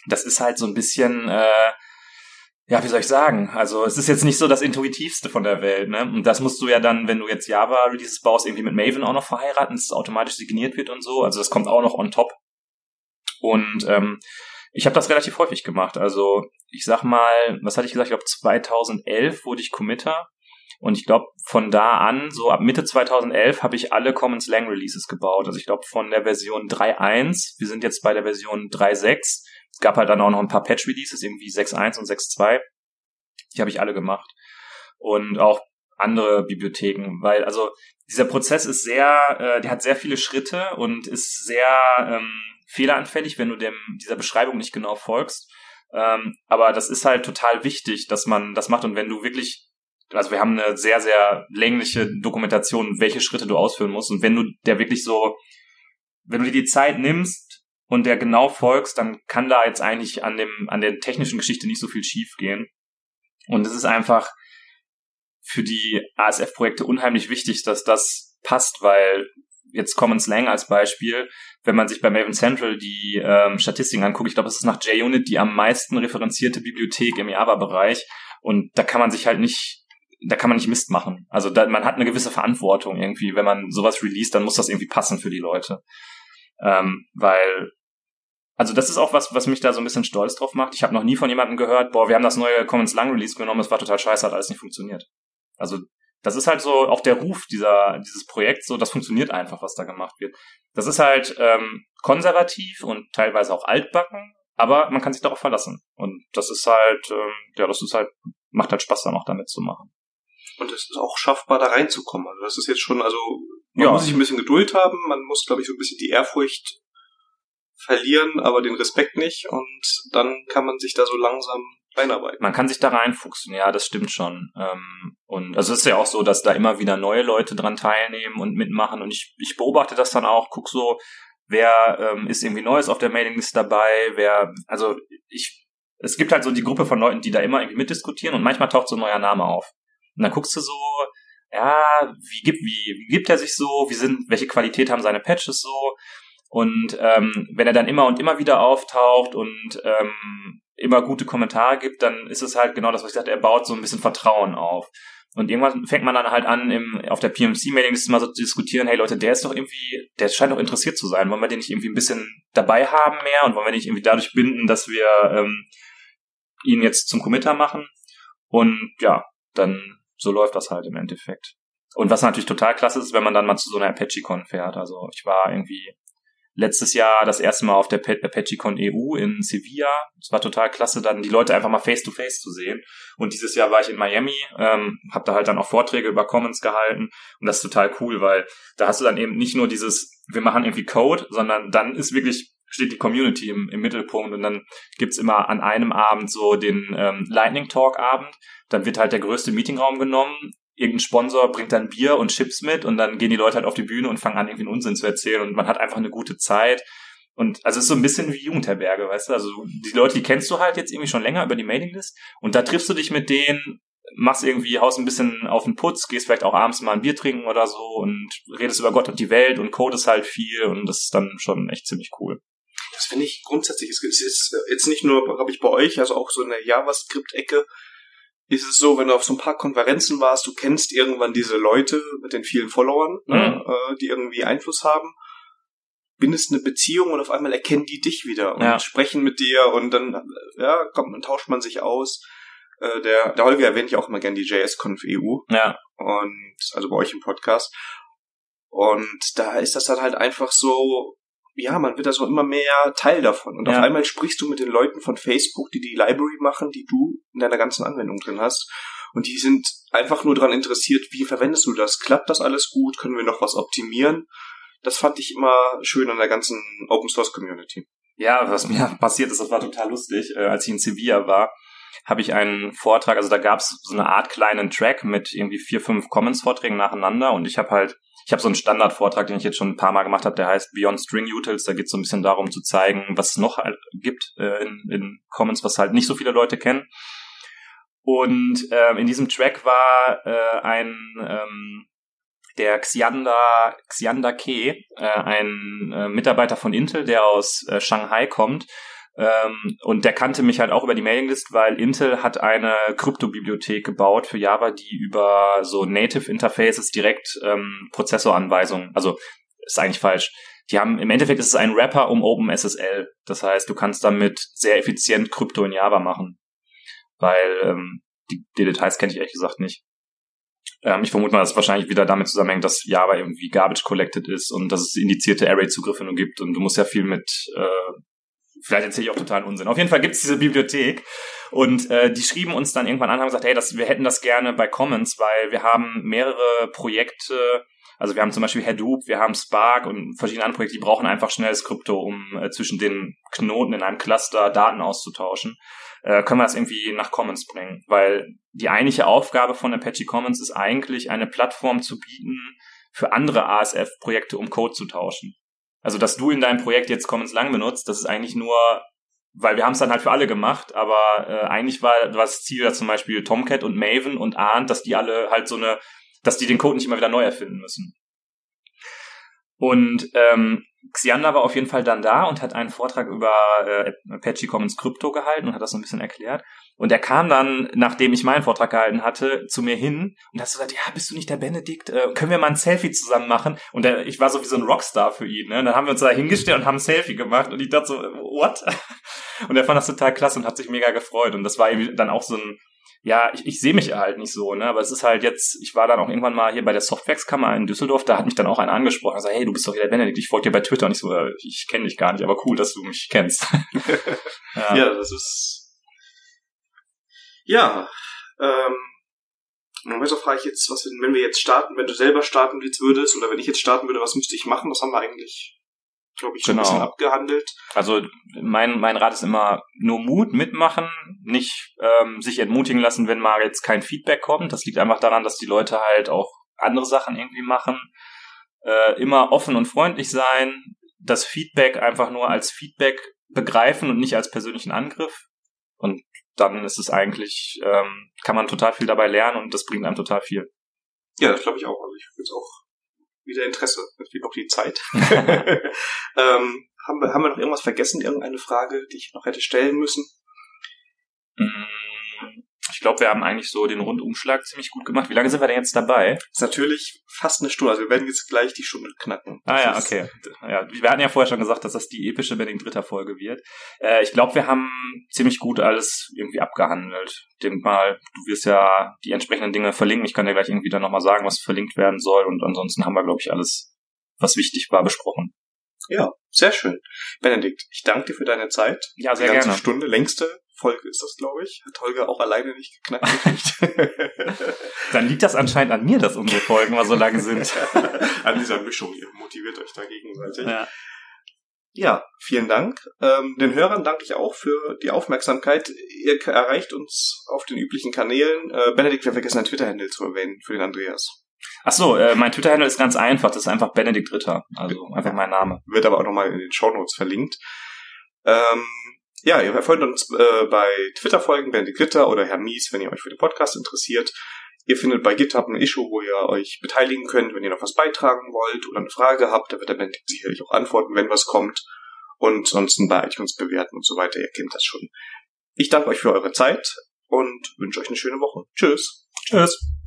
das ist halt so ein bisschen äh, ja, wie soll ich sagen? Also es ist jetzt nicht so das Intuitivste von der Welt, ne? Und das musst du ja dann, wenn du jetzt Java-Releases baust, irgendwie mit Maven auch noch verheiraten, dass es automatisch signiert wird und so. Also das kommt auch noch on top. Und ähm, ich habe das relativ häufig gemacht. Also ich sag mal, was hatte ich gesagt? Ich glaube 2011 wurde ich Committer. Und ich glaube, von da an, so ab Mitte 2011, habe ich alle Common Slang Releases gebaut. Also ich glaube, von der Version 3.1, wir sind jetzt bei der Version 3.6, gab halt dann auch noch ein paar Patch-Releases, irgendwie 6.1 und 6.2. Die habe ich alle gemacht. Und auch andere Bibliotheken, weil also dieser Prozess ist sehr, äh, der hat sehr viele Schritte und ist sehr ähm, fehleranfällig, wenn du dem dieser Beschreibung nicht genau folgst. Ähm, aber das ist halt total wichtig, dass man das macht und wenn du wirklich, also wir haben eine sehr sehr längliche Dokumentation, welche Schritte du ausführen musst und wenn du der wirklich so, wenn du dir die Zeit nimmst und der genau folgst, dann kann da jetzt eigentlich an dem, an der technischen Geschichte nicht so viel schief gehen. Und es ist einfach für die ASF-Projekte unheimlich wichtig, dass das passt, weil jetzt Common Slang als Beispiel, wenn man sich bei Maven Central die ähm, Statistiken anguckt, ich glaube, es ist nach JUnit die am meisten referenzierte Bibliothek im Java-Bereich und da kann man sich halt nicht da kann man nicht Mist machen. Also da, man hat eine gewisse Verantwortung irgendwie. Wenn man sowas release, dann muss das irgendwie passen für die Leute. Ähm, weil also das ist auch was, was mich da so ein bisschen stolz drauf macht. Ich habe noch nie von jemandem gehört, boah, wir haben das neue Commons Lang Release genommen, es war total scheiße, hat alles nicht funktioniert. Also das ist halt so auch der Ruf dieser dieses Projekts, so das funktioniert einfach, was da gemacht wird. Das ist halt ähm, konservativ und teilweise auch altbacken, aber man kann sich darauf verlassen. Und das ist halt, ähm, ja, das ist halt, macht halt Spaß, dann auch damit zu machen. Und es ist auch schaffbar, da reinzukommen. Also das ist jetzt schon, also man ja. muss sich ein bisschen Geduld haben, man muss, glaube ich, so ein bisschen die Ehrfurcht verlieren, aber den Respekt nicht und dann kann man sich da so langsam reinarbeiten. Man kann sich da reinfuchsen, ja, das stimmt schon. Ähm, und also es ist ja auch so, dass da immer wieder neue Leute dran teilnehmen und mitmachen und ich, ich beobachte das dann auch, guck so, wer ähm, ist irgendwie Neues auf der Mailinglist dabei, wer, also ich, es gibt halt so die Gruppe von Leuten, die da immer irgendwie mitdiskutieren und manchmal taucht so ein neuer Name auf. Und dann guckst du so, ja, wie gibt, wie, wie gibt er sich so, wie sind, welche Qualität haben seine Patches so? Und ähm, wenn er dann immer und immer wieder auftaucht und ähm, immer gute Kommentare gibt, dann ist es halt genau das, was ich sagte, er baut so ein bisschen Vertrauen auf. Und irgendwann fängt man dann halt an, im, auf der PMC-Mailingliste mal so zu diskutieren, hey Leute, der ist doch irgendwie, der scheint doch interessiert zu sein. Wollen wir den nicht irgendwie ein bisschen dabei haben mehr und wollen wir nicht irgendwie dadurch binden, dass wir ähm, ihn jetzt zum Committer machen? Und ja, dann so läuft das halt im Endeffekt. Und was natürlich total klasse ist, wenn man dann mal zu so einer ApacheCon fährt. Also ich war irgendwie letztes Jahr das erste Mal auf der ApacheCon EU in Sevilla. Es war total klasse, dann die Leute einfach mal face-to-face -face zu sehen. Und dieses Jahr war ich in Miami, ähm, habe da halt dann auch Vorträge über Commons gehalten. Und das ist total cool, weil da hast du dann eben nicht nur dieses, wir machen irgendwie Code, sondern dann ist wirklich steht die Community im, im Mittelpunkt und dann gibt's immer an einem Abend so den ähm, Lightning Talk Abend. Dann wird halt der größte Meetingraum genommen irgendein Sponsor bringt dann Bier und Chips mit und dann gehen die Leute halt auf die Bühne und fangen an, irgendwie einen Unsinn zu erzählen und man hat einfach eine gute Zeit. Und also es ist so ein bisschen wie Jugendherberge, weißt du? Also die Leute, die kennst du halt jetzt irgendwie schon länger über die Mailinglist und da triffst du dich mit denen, machst irgendwie, haust ein bisschen auf den Putz, gehst vielleicht auch abends mal ein Bier trinken oder so und redest über Gott und die Welt und codest halt viel und das ist dann schon echt ziemlich cool. Das finde ich grundsätzlich, es ist jetzt nicht nur, glaube ich, bei euch, also auch so in der JavaScript-Ecke, ist es so, wenn du auf so ein paar Konferenzen warst, du kennst irgendwann diese Leute mit den vielen Followern, ne, mhm. äh, die irgendwie Einfluss haben, bindest eine Beziehung und auf einmal erkennen die dich wieder und ja. sprechen mit dir und dann ja, kommt, dann tauscht man sich aus. Äh, der, der Holger erwähnt ja auch immer gern die JS-Conf EU. Ja. Und also bei euch im Podcast. Und da ist das dann halt einfach so, ja, man wird also immer mehr Teil davon. Und ja. auf einmal sprichst du mit den Leuten von Facebook, die die Library machen, die du in deiner ganzen Anwendung drin hast. Und die sind einfach nur daran interessiert, wie verwendest du das? Klappt das alles gut? Können wir noch was optimieren? Das fand ich immer schön an der ganzen Open Source Community. Ja, was mir passiert ist, das war total lustig. Äh, als ich in Sevilla war, habe ich einen Vortrag, also da gab es so eine Art kleinen Track mit irgendwie vier, fünf Commons-Vorträgen nacheinander und ich habe halt ich habe so einen Standardvortrag, den ich jetzt schon ein paar Mal gemacht habe, der heißt Beyond String Utils. Da geht es so ein bisschen darum zu zeigen, was es noch gibt äh, in, in Commons, was halt nicht so viele Leute kennen. Und äh, in diesem Track war äh, ein ähm, der Xiander, Xiander Ke, äh, ein äh, Mitarbeiter von Intel, der aus äh, Shanghai kommt ähm, und der kannte mich halt auch über die Mailinglist, weil Intel hat eine Kryptobibliothek gebaut für Java, die über so Native Interfaces direkt ähm, Prozessoranweisungen, also ist eigentlich falsch. Die haben im Endeffekt ist es ein Wrapper um OpenSSL. Das heißt, du kannst damit sehr effizient Krypto in Java machen. Weil ähm, die, die Details kenne ich ehrlich gesagt nicht. Ähm, ich vermute mal, dass es wahrscheinlich wieder damit zusammenhängt, dass Java irgendwie garbage collected ist und dass es indizierte Array-Zugriffe nur gibt und du musst ja viel mit äh, vielleicht erzähle ich auch totalen Unsinn. Auf jeden Fall gibt es diese Bibliothek und äh, die schrieben uns dann irgendwann an, haben gesagt, hey, das, wir hätten das gerne bei Commons, weil wir haben mehrere Projekte, also wir haben zum Beispiel Hadoop, wir haben Spark und verschiedene andere Projekte, die brauchen einfach schnelles Krypto, um äh, zwischen den Knoten in einem Cluster Daten auszutauschen. Äh, können wir das irgendwie nach Commons bringen? Weil die eigentliche Aufgabe von Apache Commons ist eigentlich, eine Plattform zu bieten für andere ASF-Projekte, um Code zu tauschen. Also, dass du in deinem Projekt jetzt Commons lang benutzt, das ist eigentlich nur, weil wir haben es dann halt für alle gemacht, aber äh, eigentlich war, das Ziel, dass zum Beispiel Tomcat und Maven und Arndt, dass die alle halt so eine, dass die den Code nicht immer wieder neu erfinden müssen. Und ähm, Xiander war auf jeden Fall dann da und hat einen Vortrag über äh, Apache Commons Crypto gehalten und hat das so ein bisschen erklärt. Und er kam dann, nachdem ich meinen Vortrag gehalten hatte, zu mir hin und hat so gesagt, ja, bist du nicht der Benedikt? Äh, können wir mal ein Selfie zusammen machen? Und der, ich war so wie so ein Rockstar für ihn. Ne? Und dann haben wir uns da hingestellt und haben ein Selfie gemacht und ich dachte so, what? Und er fand das total klasse und hat sich mega gefreut. Und das war irgendwie dann auch so ein, ja, ich, ich sehe mich halt nicht so, ne? Aber es ist halt jetzt, ich war dann auch irgendwann mal hier bei der Softwax-Kammer in Düsseldorf, da hat mich dann auch einer angesprochen, gesagt, hey, du bist doch wieder Benedikt, ich folge dir bei Twitter und ich so, äh, ich kenne dich gar nicht, aber cool, dass du mich kennst. ja. ja, das ist ja, ähm, normalerweise frage ich jetzt, was wenn wir jetzt starten, wenn du selber starten würdest oder wenn ich jetzt starten würde, was müsste ich machen? Das haben wir eigentlich glaube ich, schon genau. ein bisschen abgehandelt. Also mein, mein Rat ist immer nur Mut mitmachen, nicht ähm, sich entmutigen lassen, wenn mal jetzt kein Feedback kommt. Das liegt einfach daran, dass die Leute halt auch andere Sachen irgendwie machen. Äh, immer offen und freundlich sein, das Feedback einfach nur als Feedback begreifen und nicht als persönlichen Angriff. Und dann ist es eigentlich, ähm, kann man total viel dabei lernen und das bringt einem total viel. Ja, das glaube ich auch. Also ich würde es auch wieder Interesse. Es fehlt noch die Zeit. ähm, haben, wir, haben wir noch irgendwas vergessen? Irgendeine Frage, die ich noch hätte stellen müssen? Ich glaube, wir haben eigentlich so den Rundumschlag ziemlich gut gemacht. Wie lange sind wir denn jetzt dabei? Das ist natürlich fast eine Stunde. Also wir werden jetzt gleich die Stunde knacken. Das ah ja, okay. Ja, wir hatten ja vorher schon gesagt, dass das die epische Wedding dritter Folge wird. Äh, ich glaube, wir haben ziemlich gut alles irgendwie abgehandelt. Ich denke mal, du wirst ja die entsprechenden Dinge verlinken. Ich kann dir gleich irgendwie dann nochmal sagen, was verlinkt werden soll. Und ansonsten haben wir, glaube ich, alles, was wichtig war, besprochen. Ja, sehr schön. Benedikt, ich danke dir für deine Zeit. Ja, sehr die ganze gerne. Stunde, längste Folge ist das, glaube ich. Hat Holger auch alleine nicht geknackt Dann liegt das anscheinend an mir, dass unsere Folgen mal so lang sind. an dieser Mischung, ihr motiviert euch da gegenseitig. Ja. Ja, vielen Dank. Ähm, den Hörern danke ich auch für die Aufmerksamkeit. Ihr erreicht uns auf den üblichen Kanälen. Äh, Benedikt, wir vergessen ein Twitter-Handle zu erwähnen für den Andreas. Ach so, äh, mein Twitter-Handle ist ganz einfach. Das ist einfach Benedikt Ritter. Also einfach mein Name. Wird aber auch nochmal in den Show Notes verlinkt. Ähm, ja, ihr folgt uns äh, bei Twitter folgen, Benedikt Ritter oder Herr Mies, wenn ihr euch für den Podcast interessiert. Ihr findet bei GitHub ein Issue, wo ihr euch beteiligen könnt, wenn ihr noch was beitragen wollt oder eine Frage habt. Da wird der Benedikt sicherlich auch antworten, wenn was kommt. Und sonst bei iTunes bewerten und so weiter. Ihr kennt das schon. Ich danke euch für eure Zeit und wünsche euch eine schöne Woche. Tschüss. Tschüss.